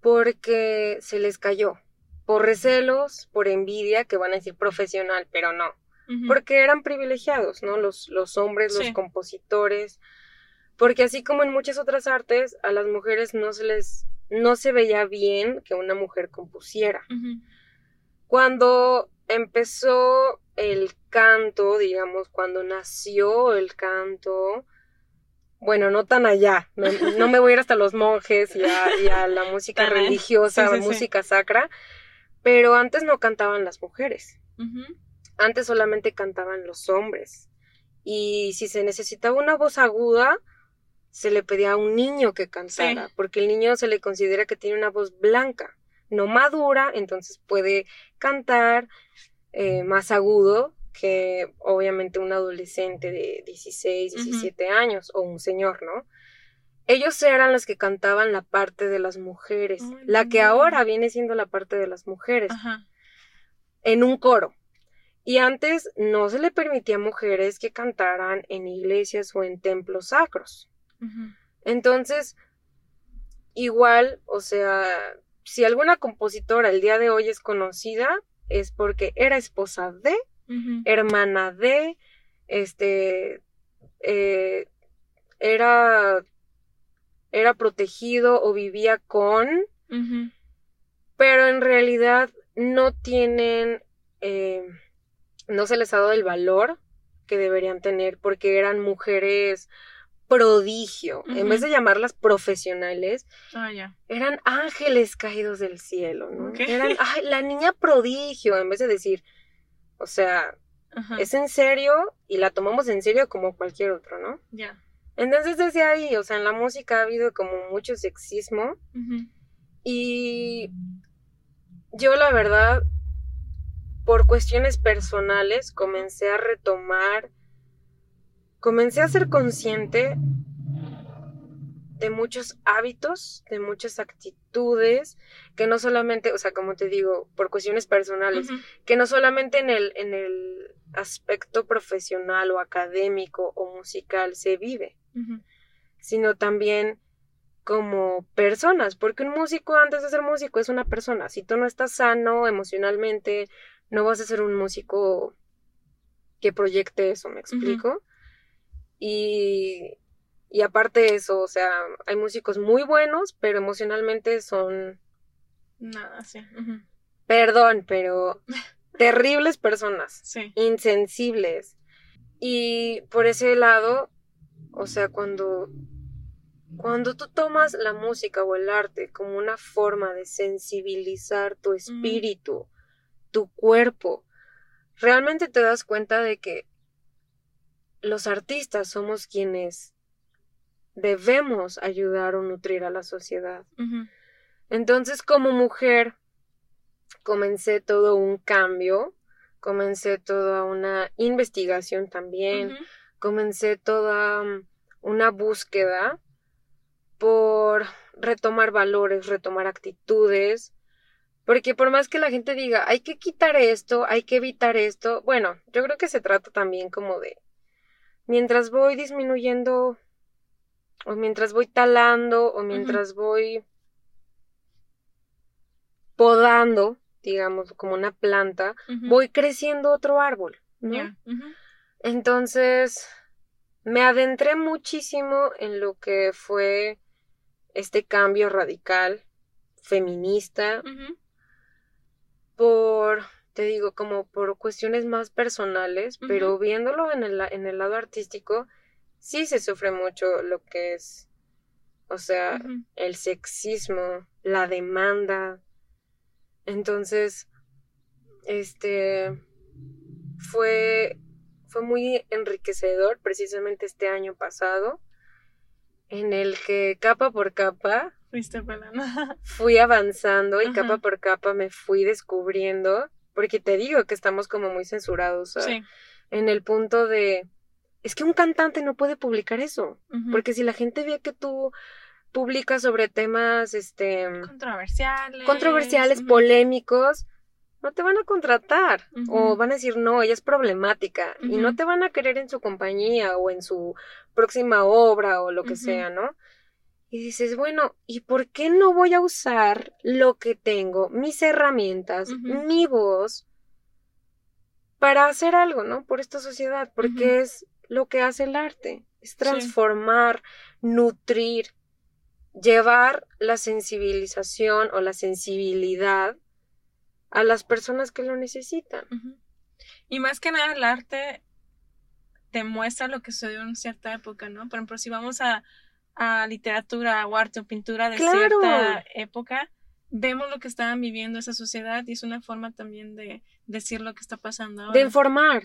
porque se les cayó, por recelos, por envidia, que van a decir profesional, pero no, porque eran privilegiados, ¿no? Los, los hombres, los Sí. compositores, porque así como en muchas otras artes, a las mujeres no se les, no se veía bien que una mujer compusiera. Cuando empezó el canto, digamos, cuando nació el canto, bueno, no tan allá, no, no me voy a ir hasta los monjes y a, y a la música religiosa, Sí, sí, sí. música sacra, pero antes no cantaban las mujeres, antes solamente cantaban los hombres. Y si se necesitaba una voz aguda, se le pedía a un niño que cantara, porque el niño se le considera que tiene una voz blanca, no madura, entonces puede cantar eh, más agudo que obviamente un adolescente de 16, Ujú. 17 años o un señor, ¿no? Ellos eran los que cantaban la parte de las mujeres, Oh, la que ahora viene siendo la parte de las mujeres, Ajá. en un coro. Y antes no se le permitía a mujeres que cantaran en iglesias o en templos sacros. Entonces, igual, o sea, si alguna compositora el día de hoy es conocida, es porque era esposa de, hermana de, este, eh, era, era protegido o vivía con, pero en realidad no tienen, eh, no se les ha dado el valor que deberían tener porque eran mujeres prodigio. En vez de llamarlas profesionales, Ah, eran ángeles caídos del cielo, ¿no? Eran, ay, la niña prodigio, en vez de decir, o sea, es en serio y la tomamos en serio como cualquier otro, ¿no? Ya. Entonces desde ahí, o sea, en la música ha habido como mucho sexismo y yo la verdad, por cuestiones personales, comencé a retomar, comencé a ser consciente de muchos hábitos, de muchas actitudes, que no solamente, o sea, como te digo, por cuestiones personales, que no solamente en el, en el aspecto profesional o académico o musical se vive, sino también como personas, porque un músico antes de ser músico es una persona. Si tú no estás sano emocionalmente, no vas a ser un músico que proyecte eso, ¿me explico? Y, y aparte de eso, o sea, hay músicos muy buenos, pero emocionalmente son... Nada, sí. Perdón, pero terribles personas. Sí. Insensibles. Y por ese lado, o sea, cuando cuando tú tomas la música o el arte como una forma de sensibilizar tu espíritu, tu cuerpo, realmente te das cuenta de que los artistas somos quienes debemos ayudar o nutrir a la sociedad. Entonces, como mujer, comencé todo un cambio, comencé toda una investigación también, comencé toda mm, una búsqueda por retomar valores, retomar actitudes, porque por más que la gente diga, hay que quitar esto, hay que evitar esto, bueno, yo creo que se trata también como de, mientras voy disminuyendo, o mientras voy talando, o mientras voy podando, digamos, como una planta, voy creciendo otro árbol, ¿no? Entonces, me adentré muchísimo en lo que fue este cambio radical feminista por, te digo, como por cuestiones más personales, pero viéndolo en el, en el lado artístico, sí se sufre mucho lo que es, o sea, el sexismo, la demanda. Entonces, este, fue, fue muy enriquecedor precisamente este año pasado en el que capa por capa fui avanzando y capa por capa me fui descubriendo, porque te digo que estamos como muy censurados en el punto de, es que un cantante no puede publicar eso, porque si la gente ve que tú publicas sobre temas, este, controversiales, controversiales, polémicos, no te van a contratar o van a decir no, ella es problemática y no te van a querer en su compañía o en su próxima obra o lo que sea, ¿no? Y dices, bueno, ¿y por qué no voy a usar lo que tengo, mis herramientas, mi voz, para hacer algo, ¿no? Por esta sociedad, porque es lo que hace el arte, es transformar, nutrir, llevar la sensibilización o la sensibilidad a las personas que lo necesitan. Y más que nada el arte te muestra lo que sucedió en cierta época, ¿no? Por ejemplo, si vamos a, a literatura o arte o pintura de cierta época, vemos lo que estaban viviendo esa sociedad y es una forma también de decir lo que está pasando ahora. De informar.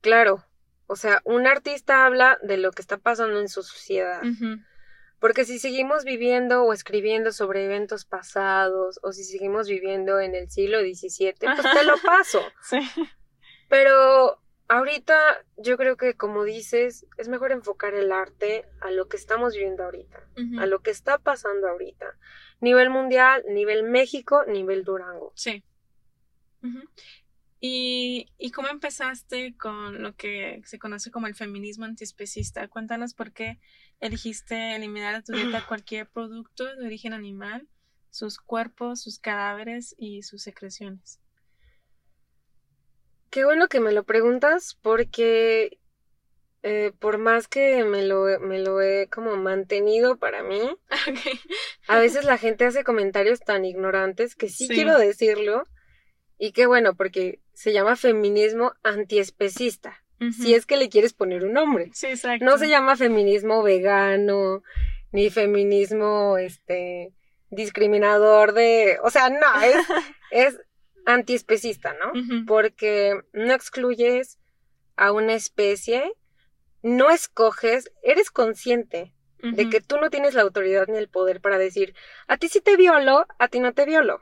Claro. O sea, un artista habla de lo que está pasando en su sociedad. Porque si seguimos viviendo o escribiendo sobre eventos pasados, o si seguimos viviendo en el siglo XVII, pues te lo paso. sí. Pero ahorita yo creo que, como dices, es mejor enfocar el arte a lo que estamos viviendo ahorita, a lo que está pasando ahorita. Nivel mundial, nivel México, nivel Durango. Sí. ¿Y, ¿Y cómo empezaste con lo que se conoce como el feminismo antiespecista? Cuéntanos por qué elegiste eliminar de tu dieta cualquier producto de origen animal, sus cuerpos, sus cadáveres y sus secreciones. Qué bueno que me lo preguntas porque eh, por más que me lo, me lo he como mantenido para mí, a veces la gente hace comentarios tan ignorantes que sí, quiero decirlo. Y qué bueno, porque se llama feminismo antiespecista. Si es que le quieres poner un nombre. Sí, exacto. No se llama feminismo vegano, ni feminismo, este, discriminador de, o sea, no, es, es antiespecista, ¿no? Porque no excluyes a una especie, no escoges, eres consciente de que tú no tienes la autoridad ni el poder para decir, a ti sí te violo, a ti no te violo,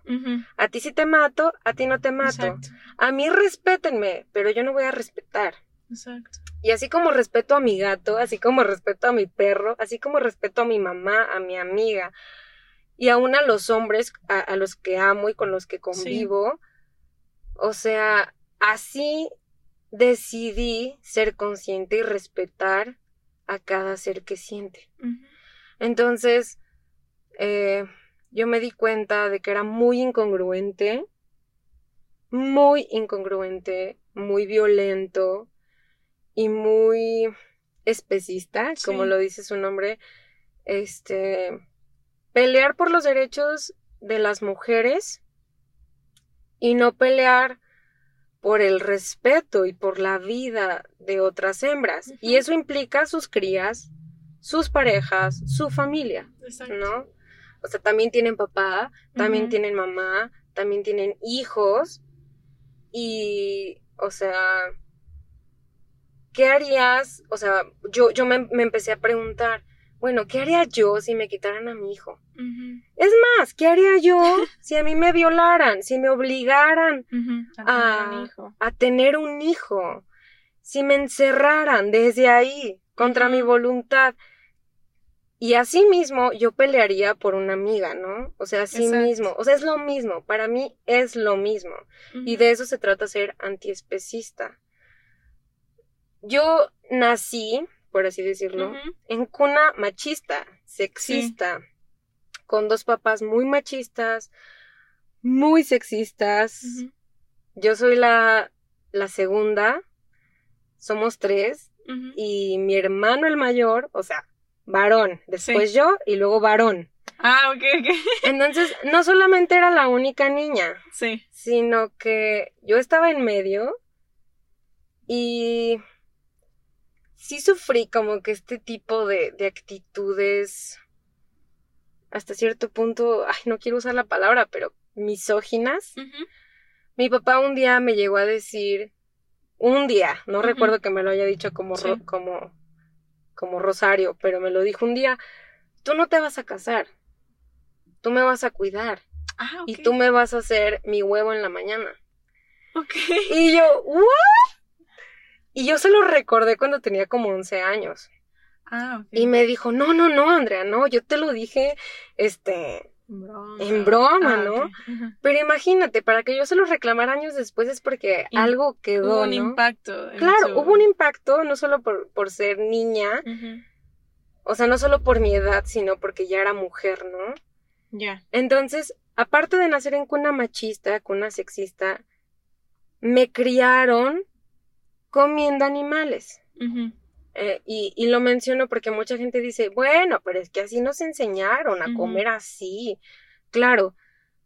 a ti sí te mato, a ti no te mato, a mí respétenme, pero yo no voy a respetar. Exacto. Y así como respeto a mi gato, así como respeto a mi perro, así como respeto a mi mamá, a mi amiga, y aún a los hombres a, los que amo y con los que convivo, o sea, así decidí ser consciente y respetar a cada ser que siente. Entonces, eh, yo me di cuenta de que era muy incongruente, muy incongruente, muy violento y muy especista, como lo dice su nombre, este, pelear por los derechos de las mujeres y no pelear por el respeto y por la vida de otras hembras. Y eso implica sus crías, sus parejas, su familia, Exacto. ¿no? O sea, también tienen papá, también tienen mamá, también tienen hijos. Y, o sea, ¿qué harías? O sea, yo, yo me, me empecé a preguntar, bueno, ¿qué haría yo si me quitaran a mi hijo? Es más, ¿qué haría yo si a mí me violaran, si me obligaran A tener un hijo. a tener un hijo, si me encerraran desde ahí contra mi voluntad? Y así mismo yo pelearía por una amiga, ¿no? O sea, así Exacto. mismo. O sea, es lo mismo. Para mí es lo mismo. Y de eso se trata ser antiespecista. Yo nací, por así decirlo, en cuna machista, sexista, con dos papás muy machistas, muy sexistas. Yo soy la, la segunda, somos tres, y mi hermano el mayor, o sea, varón, después yo y luego varón. Ah, ok, ok. Entonces, no solamente era la única niña, Sí. sino que yo estaba en medio y sí sufrí como que este tipo de, de actitudes hasta cierto punto, ay, no quiero usar la palabra, pero misóginas. Mi papá un día me llegó a decir, un día, no recuerdo que me lo haya dicho como, ro- como, como Rosario, pero me lo dijo un día, tú no te vas a casar, tú me vas a cuidar Ah, y tú me vas a hacer mi huevo en la mañana. Y yo, ¿what? Y yo se lo recordé cuando tenía como 11 años. Ah. Y me dijo, no, no, no, Andrea, no, yo te lo dije, este, Broma. en broma, Ah, ¿no? pero imagínate, para que yo se lo reclamara años después es porque algo quedó, Hubo un ¿no? impacto. Claro, su- hubo un impacto, no solo por, por ser niña, o sea, no solo por mi edad, sino porque ya era mujer, ¿no? Ya. Entonces, aparte de nacer en cuna machista, cuna sexista, me criaron comiendo animales. Eh, y, y lo menciono porque mucha gente dice, bueno, pero es que así nos enseñaron a comer así. Claro,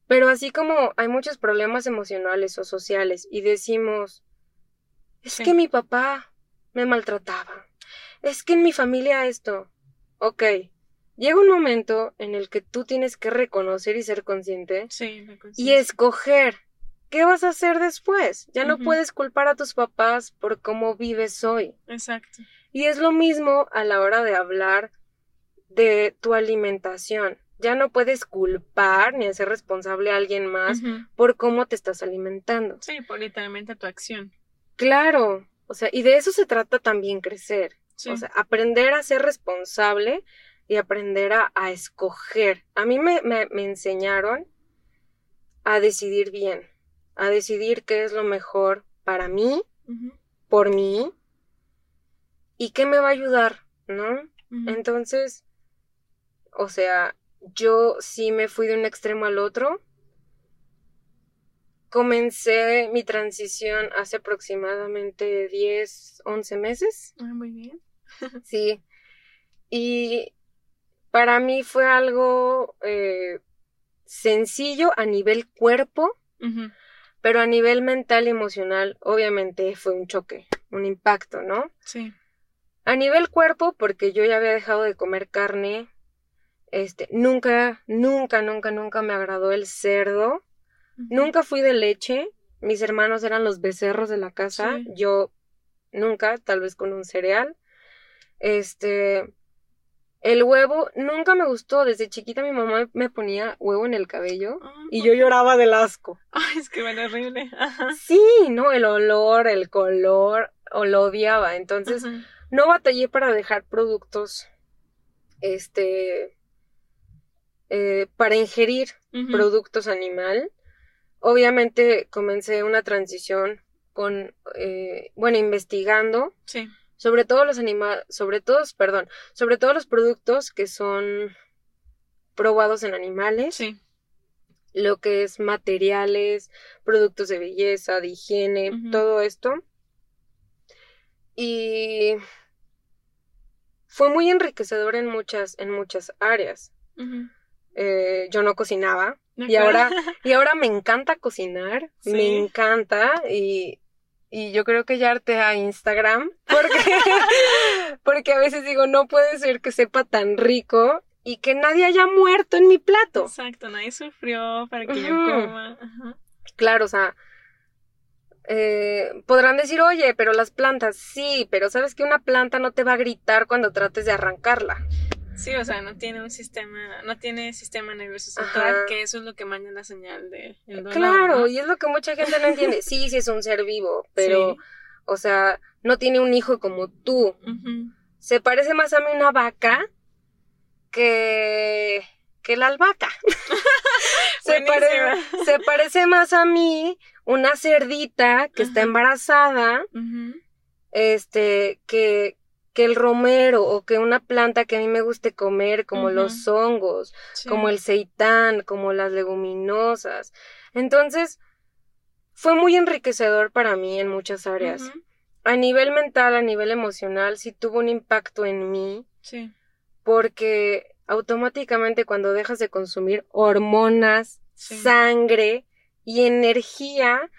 pero así como hay muchos problemas emocionales o sociales y decimos, es Sí. que mi papá me maltrataba, es que en mi familia esto. Ok, llega un momento en el que tú tienes que reconocer y ser consciente Sí, y escoger qué vas a hacer después. Ya no puedes culpar a tus papás por cómo vives hoy. Exacto. Y es lo mismo a la hora de hablar de tu alimentación. Ya no puedes culpar ni hacer responsable a alguien más por cómo te estás alimentando. Sí, por literalmente tu acción. Claro, o sea, y de eso se trata también crecer. Sí. O sea, aprender a ser responsable y aprender a, a escoger. A mí me, me, me enseñaron a decidir bien, a decidir qué es lo mejor para mí, por mí, y qué me va a ayudar, ¿no? Entonces, o sea, yo sí me fui de un extremo al otro. Comencé mi transición hace aproximadamente 10, 11 meses. Ah, muy bien. Sí. Y para mí fue algo eh, sencillo a nivel cuerpo, Ujú. Pero a nivel mental y emocional, obviamente fue un choque, un impacto, ¿no? Sí. A nivel cuerpo, porque yo ya había dejado de comer carne, este, nunca, nunca, nunca, nunca me agradó el cerdo, nunca fui de leche, mis hermanos eran los becerros de la casa, Sí. yo nunca, tal vez con un cereal, este, el huevo nunca me gustó, desde chiquita mi mamá me ponía huevo en el cabello Ah, y yo lloraba del asco. Ay, es que bueno, horrible. Ajá. Sí, no, el olor, el color, o lo odiaba, entonces Ajá. no batallé para dejar productos, este, eh, para ingerir productos animal. Obviamente comencé una transición con, eh, bueno, investigando Sí. Sobre todo los animales, sobre todos, perdón, sobre todo los productos que son probados en animales, Sí. lo que es materiales, productos de belleza, de higiene, todo esto. Y fue muy enriquecedor en muchas, en muchas áreas. Eh, yo no cocinaba ¿De y ahora, y ahora me encanta cocinar, Sí. me encanta y, y yo creo que ya arte a Instagram porque, porque a veces digo, no puede ser que sepa tan rico y que nadie haya muerto en mi plato. Exacto, nadie sufrió para que yo coma. Ajá. Claro, o sea, eh, podrán decir, oye, pero las plantas, sí, pero sabes que una planta no te va a gritar cuando trates de arrancarla. Sí, o sea, no tiene un sistema, no tiene sistema nervioso central, Ajá. que eso es lo que manda la señal de el dolor, Claro, ¿no? y es lo que mucha gente no entiende. Sí, sí es un ser vivo, pero, Sí. o sea, no tiene un hijo como tú. Se parece más a mí una vaca que, que la albahaca. se, pare- se parece más a mí una cerdita que está embarazada, este, que, que el romero o que una planta que a mí me guste comer, como los hongos, Sí. como el seitán, como las leguminosas. Entonces, fue muy enriquecedor para mí en muchas áreas. A nivel mental, a nivel emocional, sí tuvo un impacto en mí Sí. porque automáticamente cuando dejas de consumir hormonas, Sí. sangre y energía,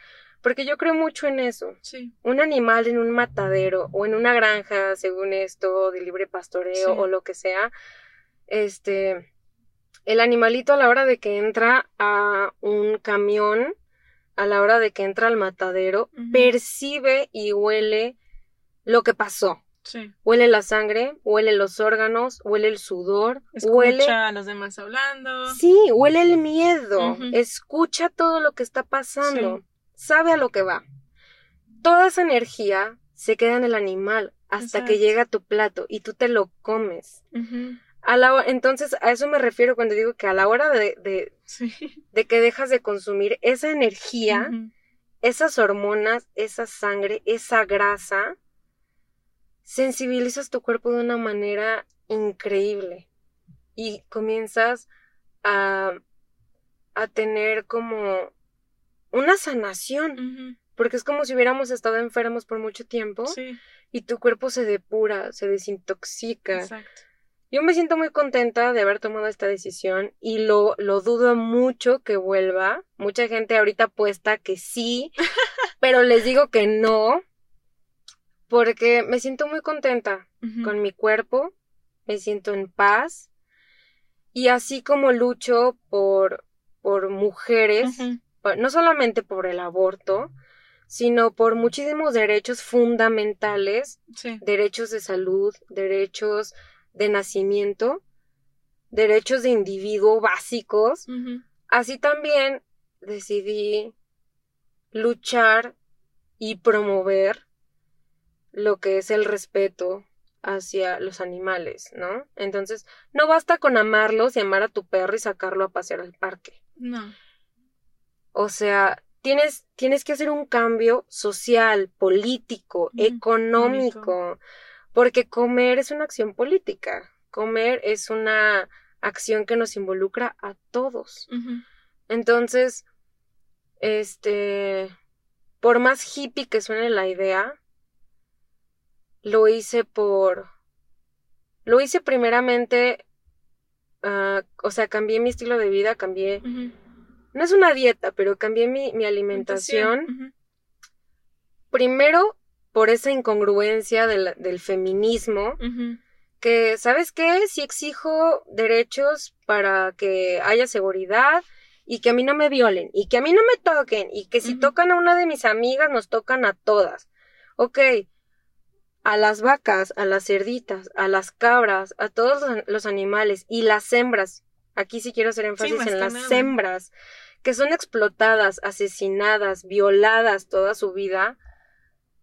porque yo creo mucho en eso. Sí. Un animal en un matadero o en una granja, según esto, de libre pastoreo Sí. o lo que sea, este, el animalito a la hora de que entra a un camión, a la hora de que entra al matadero, percibe y huele lo que pasó. Sí. Huele la sangre, huele los órganos, huele el sudor, Escucha huele... a los demás hablando. Sí, huele el miedo, escucha todo lo que está pasando, sabe a lo que va. Toda esa energía se queda en el animal hasta que llega a tu plato y tú te lo comes. A la, entonces, a eso me refiero cuando digo que a la hora de, de, Sí. de que dejas de consumir esa energía, esas hormonas, esa sangre, esa grasa, sensibilizas tu cuerpo de una manera increíble y comienzas a, a tener como una sanación, porque es como si hubiéramos estado enfermos por mucho tiempo Sí. y tu cuerpo se depura, se desintoxica. Exacto. Yo me siento muy contenta de haber tomado esta decisión y lo, lo dudo mucho que vuelva. Mucha gente ahorita apuesta que sí, pero les digo que no, porque me siento muy contenta con mi cuerpo, me siento en paz y así como lucho por, por mujeres, no solamente por el aborto, sino por muchísimos derechos fundamentales Sí. derechos de salud, derechos de nacimiento, derechos de individuo básicos. Así también decidí luchar y promover lo que es el respeto hacia los animales, ¿no? Entonces, no basta con amarlos y amar a tu perro y sacarlo a pasear al parque. No. O sea, tienes, tienes que hacer un cambio social, político, económico, porque comer es una acción política. Comer es una acción que nos involucra a todos. Entonces, este, por más hippie que suene la idea, lo hice por, lo hice primeramente, ah, o sea, cambié mi estilo de vida, cambié. No es una dieta, pero cambié mi, mi alimentación. Primero, por esa incongruencia del, del feminismo, que, ¿sabes qué? Sí exijo derechos para que haya seguridad y que a mí no me violen y que a mí no me toquen y que si tocan a una de mis amigas, nos tocan a todas. Ok, a las vacas, a las cerditas, a las cabras, a todos los, los animales y las hembras. Aquí sí quiero hacer énfasis en las nada. hembras que son explotadas, asesinadas, violadas toda su vida,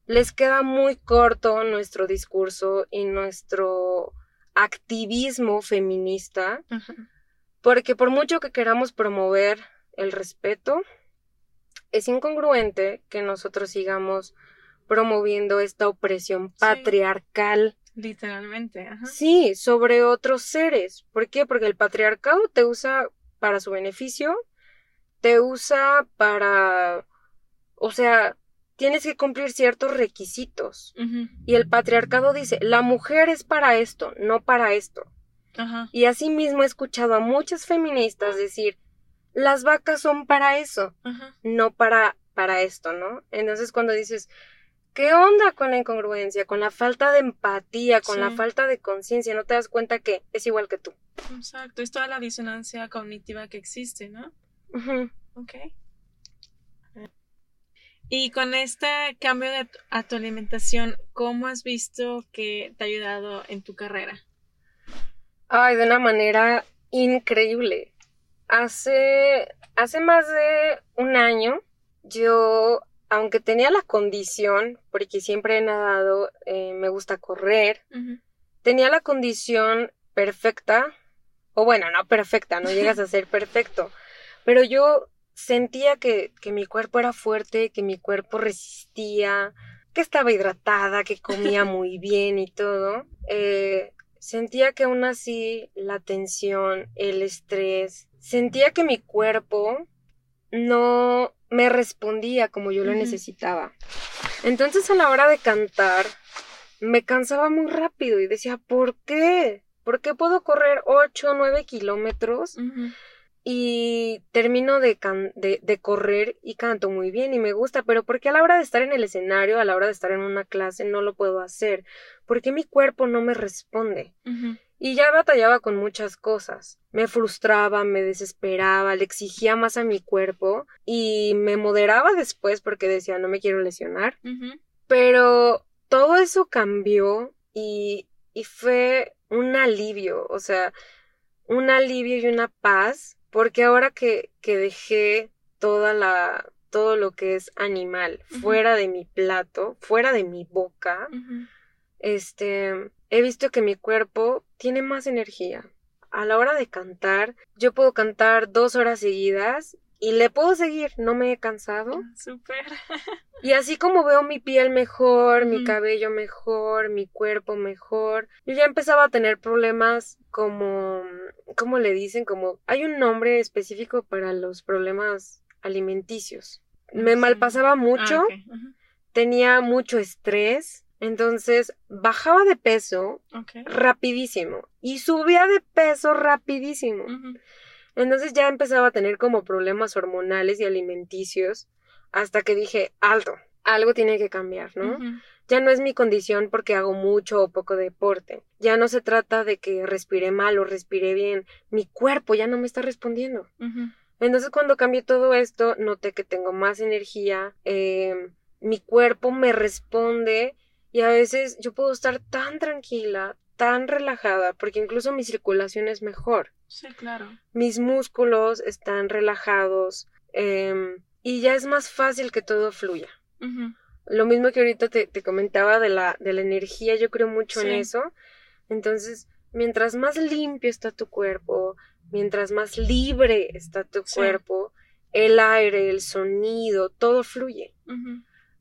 les queda muy corto nuestro discurso y nuestro activismo feminista, porque por mucho que queramos promover el respeto, es incongruente que nosotros sigamos promoviendo esta opresión patriarcal Literalmente, ajá. Sí, sobre otros seres. ¿Por qué? Porque el patriarcado te usa para su beneficio, te usa para, o sea, tienes que cumplir ciertos requisitos. Y el patriarcado dice, la mujer es para esto, no para esto. Ajá. Y asimismo he escuchado a muchas feministas decir, las vacas son para eso, no para, para esto, ¿no? Entonces cuando dices, ¿qué onda con la incongruencia, con la falta de empatía, con la falta de conciencia? No te das cuenta que es igual que tú. Exacto. Es toda la disonancia cognitiva que existe, ¿no? Ok. Y con este cambio de a tu alimentación, ¿cómo has visto que te ha ayudado en tu carrera? Ay, de una manera increíble. Hace, hace más de un año, yo, aunque tenía la condición, porque siempre he nadado, eh, me gusta correr, tenía la condición perfecta, o bueno, no perfecta, no llegas a ser perfecto, pero yo sentía que, que mi cuerpo era fuerte, que mi cuerpo resistía, que estaba hidratada, que comía muy bien y todo. Eh, sentía que aún así la tensión, el estrés, sentía que mi cuerpo no me respondía como yo lo necesitaba. Entonces a la hora de cantar me cansaba muy rápido y decía, ¿por qué? ¿Por qué puedo correr 8 o 9 kilómetros y termino de, can- de, de correr y canto muy bien y me gusta, pero ¿por qué a la hora de estar en el escenario, a la hora de estar en una clase no lo puedo hacer? ¿Por qué mi cuerpo no me responde? Y ya batallaba con muchas cosas. Me frustraba, me desesperaba, le exigía más a mi cuerpo y me moderaba después porque decía no me quiero lesionar. Pero todo eso cambió y, y fue un alivio, o sea, un alivio y una paz, porque ahora que, que dejé toda la, todo lo que es animal fuera de mi plato, fuera de mi boca, este, he visto que mi cuerpo tiene más energía. A la hora de cantar, yo puedo cantar dos horas seguidas y le puedo seguir, no me he cansado. Súper. Y así como veo mi piel mejor, mi cabello mejor, mi cuerpo mejor, yo ya empezaba a tener problemas como, ¿cómo le dicen? Como, hay un nombre específico para los problemas alimenticios. Me Sí. malpasaba mucho, Ah. Ujú. tenía mucho estrés, entonces bajaba de peso rapidísimo y subía de peso rapidísimo. Entonces ya empezaba a tener como problemas hormonales y alimenticios hasta que dije, alto, algo tiene que cambiar, ¿no? Ya no es mi condición porque hago mucho o poco deporte. Ya no se trata de que respire mal o respire bien. Mi cuerpo ya no me está respondiendo. Entonces cuando cambié todo esto, noté que tengo más energía, eh, mi cuerpo me responde y a veces yo puedo estar tan tranquila, tan relajada, porque incluso mi circulación es mejor Sí, claro. mis músculos están relajados em, y ya es más fácil que todo fluya. Lo mismo que ahorita te, te comentaba de la, de la energía, yo creo mucho en eso. Entonces, mientras más limpio está tu cuerpo, mientras más libre está tu Sí. cuerpo, el aire, el sonido, todo fluye.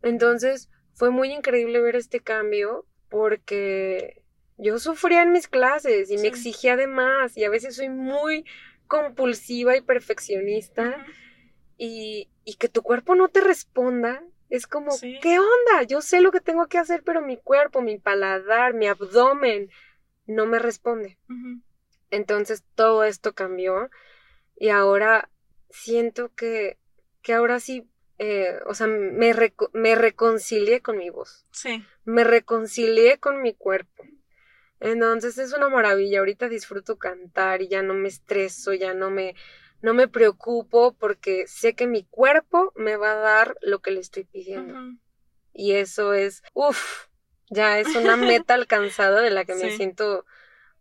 Entonces, fue muy increíble ver este cambio porque yo sufría en mis clases y Sí. me exigía de más y a veces soy muy compulsiva y perfeccionista y, y que tu cuerpo no te responda es como, Sí. ¿qué onda? Yo sé lo que tengo que hacer, pero mi cuerpo, mi paladar, mi abdomen no me responde. Entonces todo esto cambió y ahora siento que, que ahora sí, eh, o sea, me, reco- me reconcilié con mi voz, Sí. me reconcilié con mi cuerpo. Entonces es una maravilla, ahorita disfruto cantar y ya no me estreso, ya no me, no me preocupo porque sé que mi cuerpo me va a dar lo que le estoy pidiendo. Y eso es, uff, ya es una meta alcanzada de la que me siento,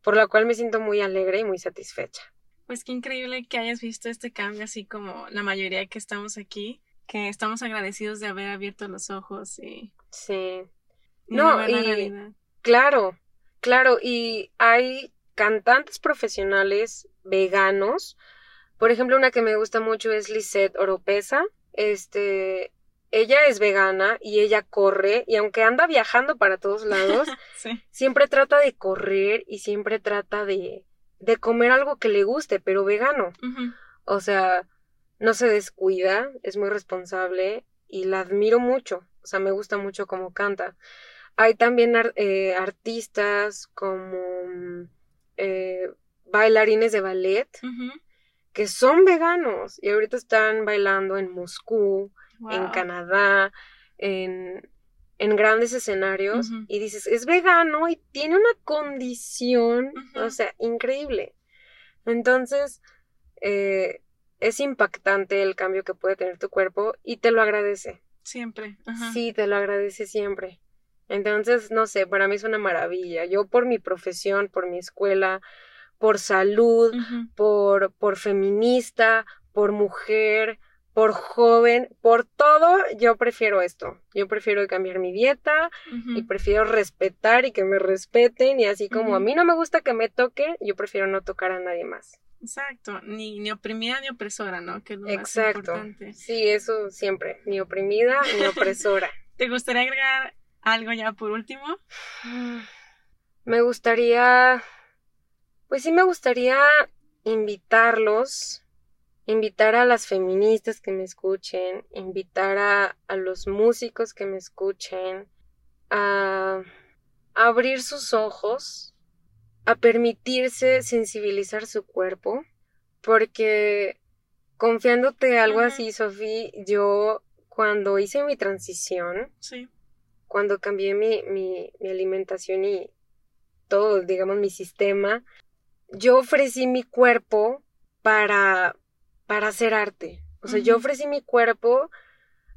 por la cual me siento muy alegre y muy satisfecha. Pues qué increíble que hayas visto este cambio así como la mayoría que estamos aquí, que estamos agradecidos de haber abierto los ojos y, Sí, y No, y- claro, claro, y hay cantantes profesionales veganos. Por ejemplo, una que me gusta mucho es Lisette Oropesa. Este, ella es vegana y ella corre y aunque anda viajando para todos lados, Sí. siempre trata de correr y siempre trata de, de comer algo que le guste, pero vegano. O sea, no se descuida, es muy responsable y la admiro mucho. O sea, me gusta mucho cómo canta. Hay también eh, artistas como mm, eh, bailarines de ballet que son veganos y ahorita están bailando en Moscú, en. Canadá, en, en grandes escenarios y dices, es vegano y tiene una condición, o sea, increíble. Entonces, eh, es impactante el cambio que puede tener tu cuerpo y te lo agradece. Siempre. Ajá. Sí, te lo agradece siempre. Entonces, no sé, para mí es una maravilla. Yo por mi profesión, por mi escuela, por salud, por, por feminista, por mujer, por joven, por todo, yo prefiero esto. Yo prefiero cambiar mi dieta y prefiero respetar y que me respeten y así como a mí no me gusta que me toquen, yo prefiero no tocar a nadie más. Exacto. Ni, ni oprimida ni opresora, ¿no? Que es lo más Exacto. importante. Sí, eso siempre, ni oprimida ni opresora. ¿Te gustaría agregar algo ya por último? Me gustaría, pues sí me gustaría invitarlos, invitar a las feministas que me escuchen, invitar a, a los músicos que me escuchen, a abrir sus ojos, a permitirse sensibilizar su cuerpo, porque confiándote algo así, Sofía, yo cuando hice mi transición, Sí. cuando cambié mi, mi, mi alimentación y todo, digamos, mi sistema, yo ofrecí mi cuerpo para, para hacer arte. O sea, yo ofrecí mi cuerpo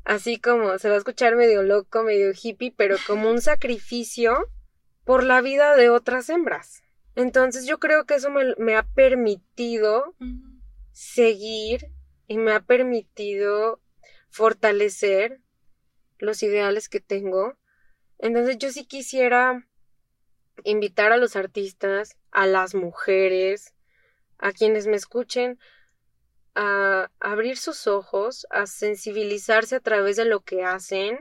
así como, se va a escuchar medio loco, medio hippie, pero como un sacrificio por la vida de otras hembras. Entonces yo creo que eso me, me ha permitido seguir y me ha permitido fortalecer los ideales que tengo. Entonces yo sí quisiera invitar a los artistas, a las mujeres, a quienes me escuchen, a abrir sus ojos, a sensibilizarse a través de lo que hacen,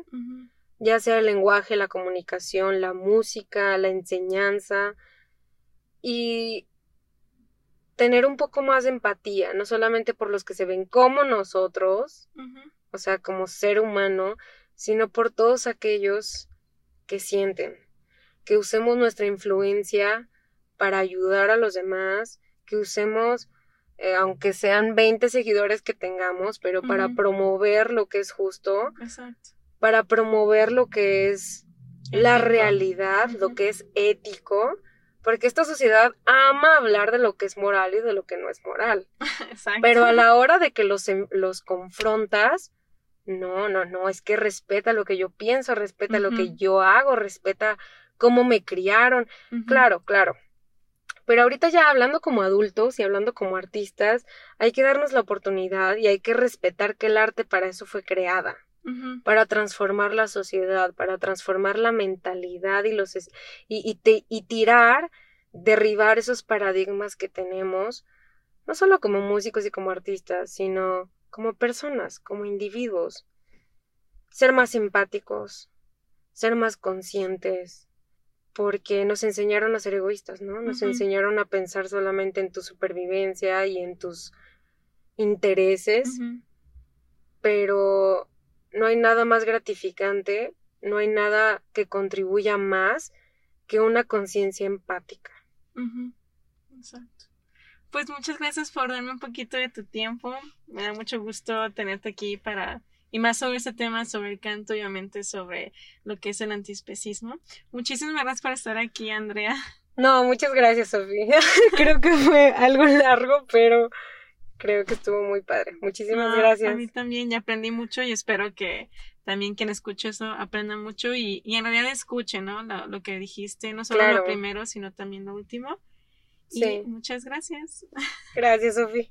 ya sea el lenguaje, la comunicación, la música, la enseñanza, y tener un poco más de empatía, no solamente por los que se ven como nosotros, o sea, como ser humano, sino por todos aquellos que sienten, que usemos nuestra influencia para ayudar a los demás, que usemos, eh, aunque sean 20 seguidores que tengamos, pero para promover lo que es justo, Exacto. para promover lo que es la realidad, lo que es ético, porque esta sociedad ama hablar de lo que es moral y de lo que no es moral. Exacto. Pero a la hora de que los, em- los confrontas, no, no, no, es que respeta lo que yo pienso, respeta lo que yo hago, respeta cómo me criaron. Claro, claro. Pero ahorita ya hablando como adultos y hablando como artistas, hay que darnos la oportunidad y hay que respetar que el arte para eso fue creada Para transformar la sociedad, para transformar la mentalidad y los y, y, te- y tirar, derribar esos paradigmas que tenemos, no solo como músicos y como artistas, sino como personas, como individuos. Ser más empáticos, ser más conscientes, porque nos enseñaron a ser egoístas, ¿no? Nos enseñaron a pensar solamente en tu supervivencia y en tus intereses pero no hay nada más gratificante, no hay nada que contribuya más que una conciencia empática. Exacto. Pues muchas gracias por darme un poquito de tu tiempo. Me da mucho gusto tenerte aquí para y más sobre este tema, sobre el canto y obviamente sobre lo que es el antiespecismo. Muchísimas gracias por estar aquí, Andrea. No, muchas gracias, Sofía. creo que fue algo largo, pero creo que estuvo muy padre. Muchísimas No, gracias. A mí también ya aprendí mucho y espero que también quien escuche eso aprenda mucho y, y en realidad escuche, ¿no? Lo, lo que dijiste, no solo Claro. lo primero, sino también lo último. Sí. Y muchas gracias. Gracias, Sofía.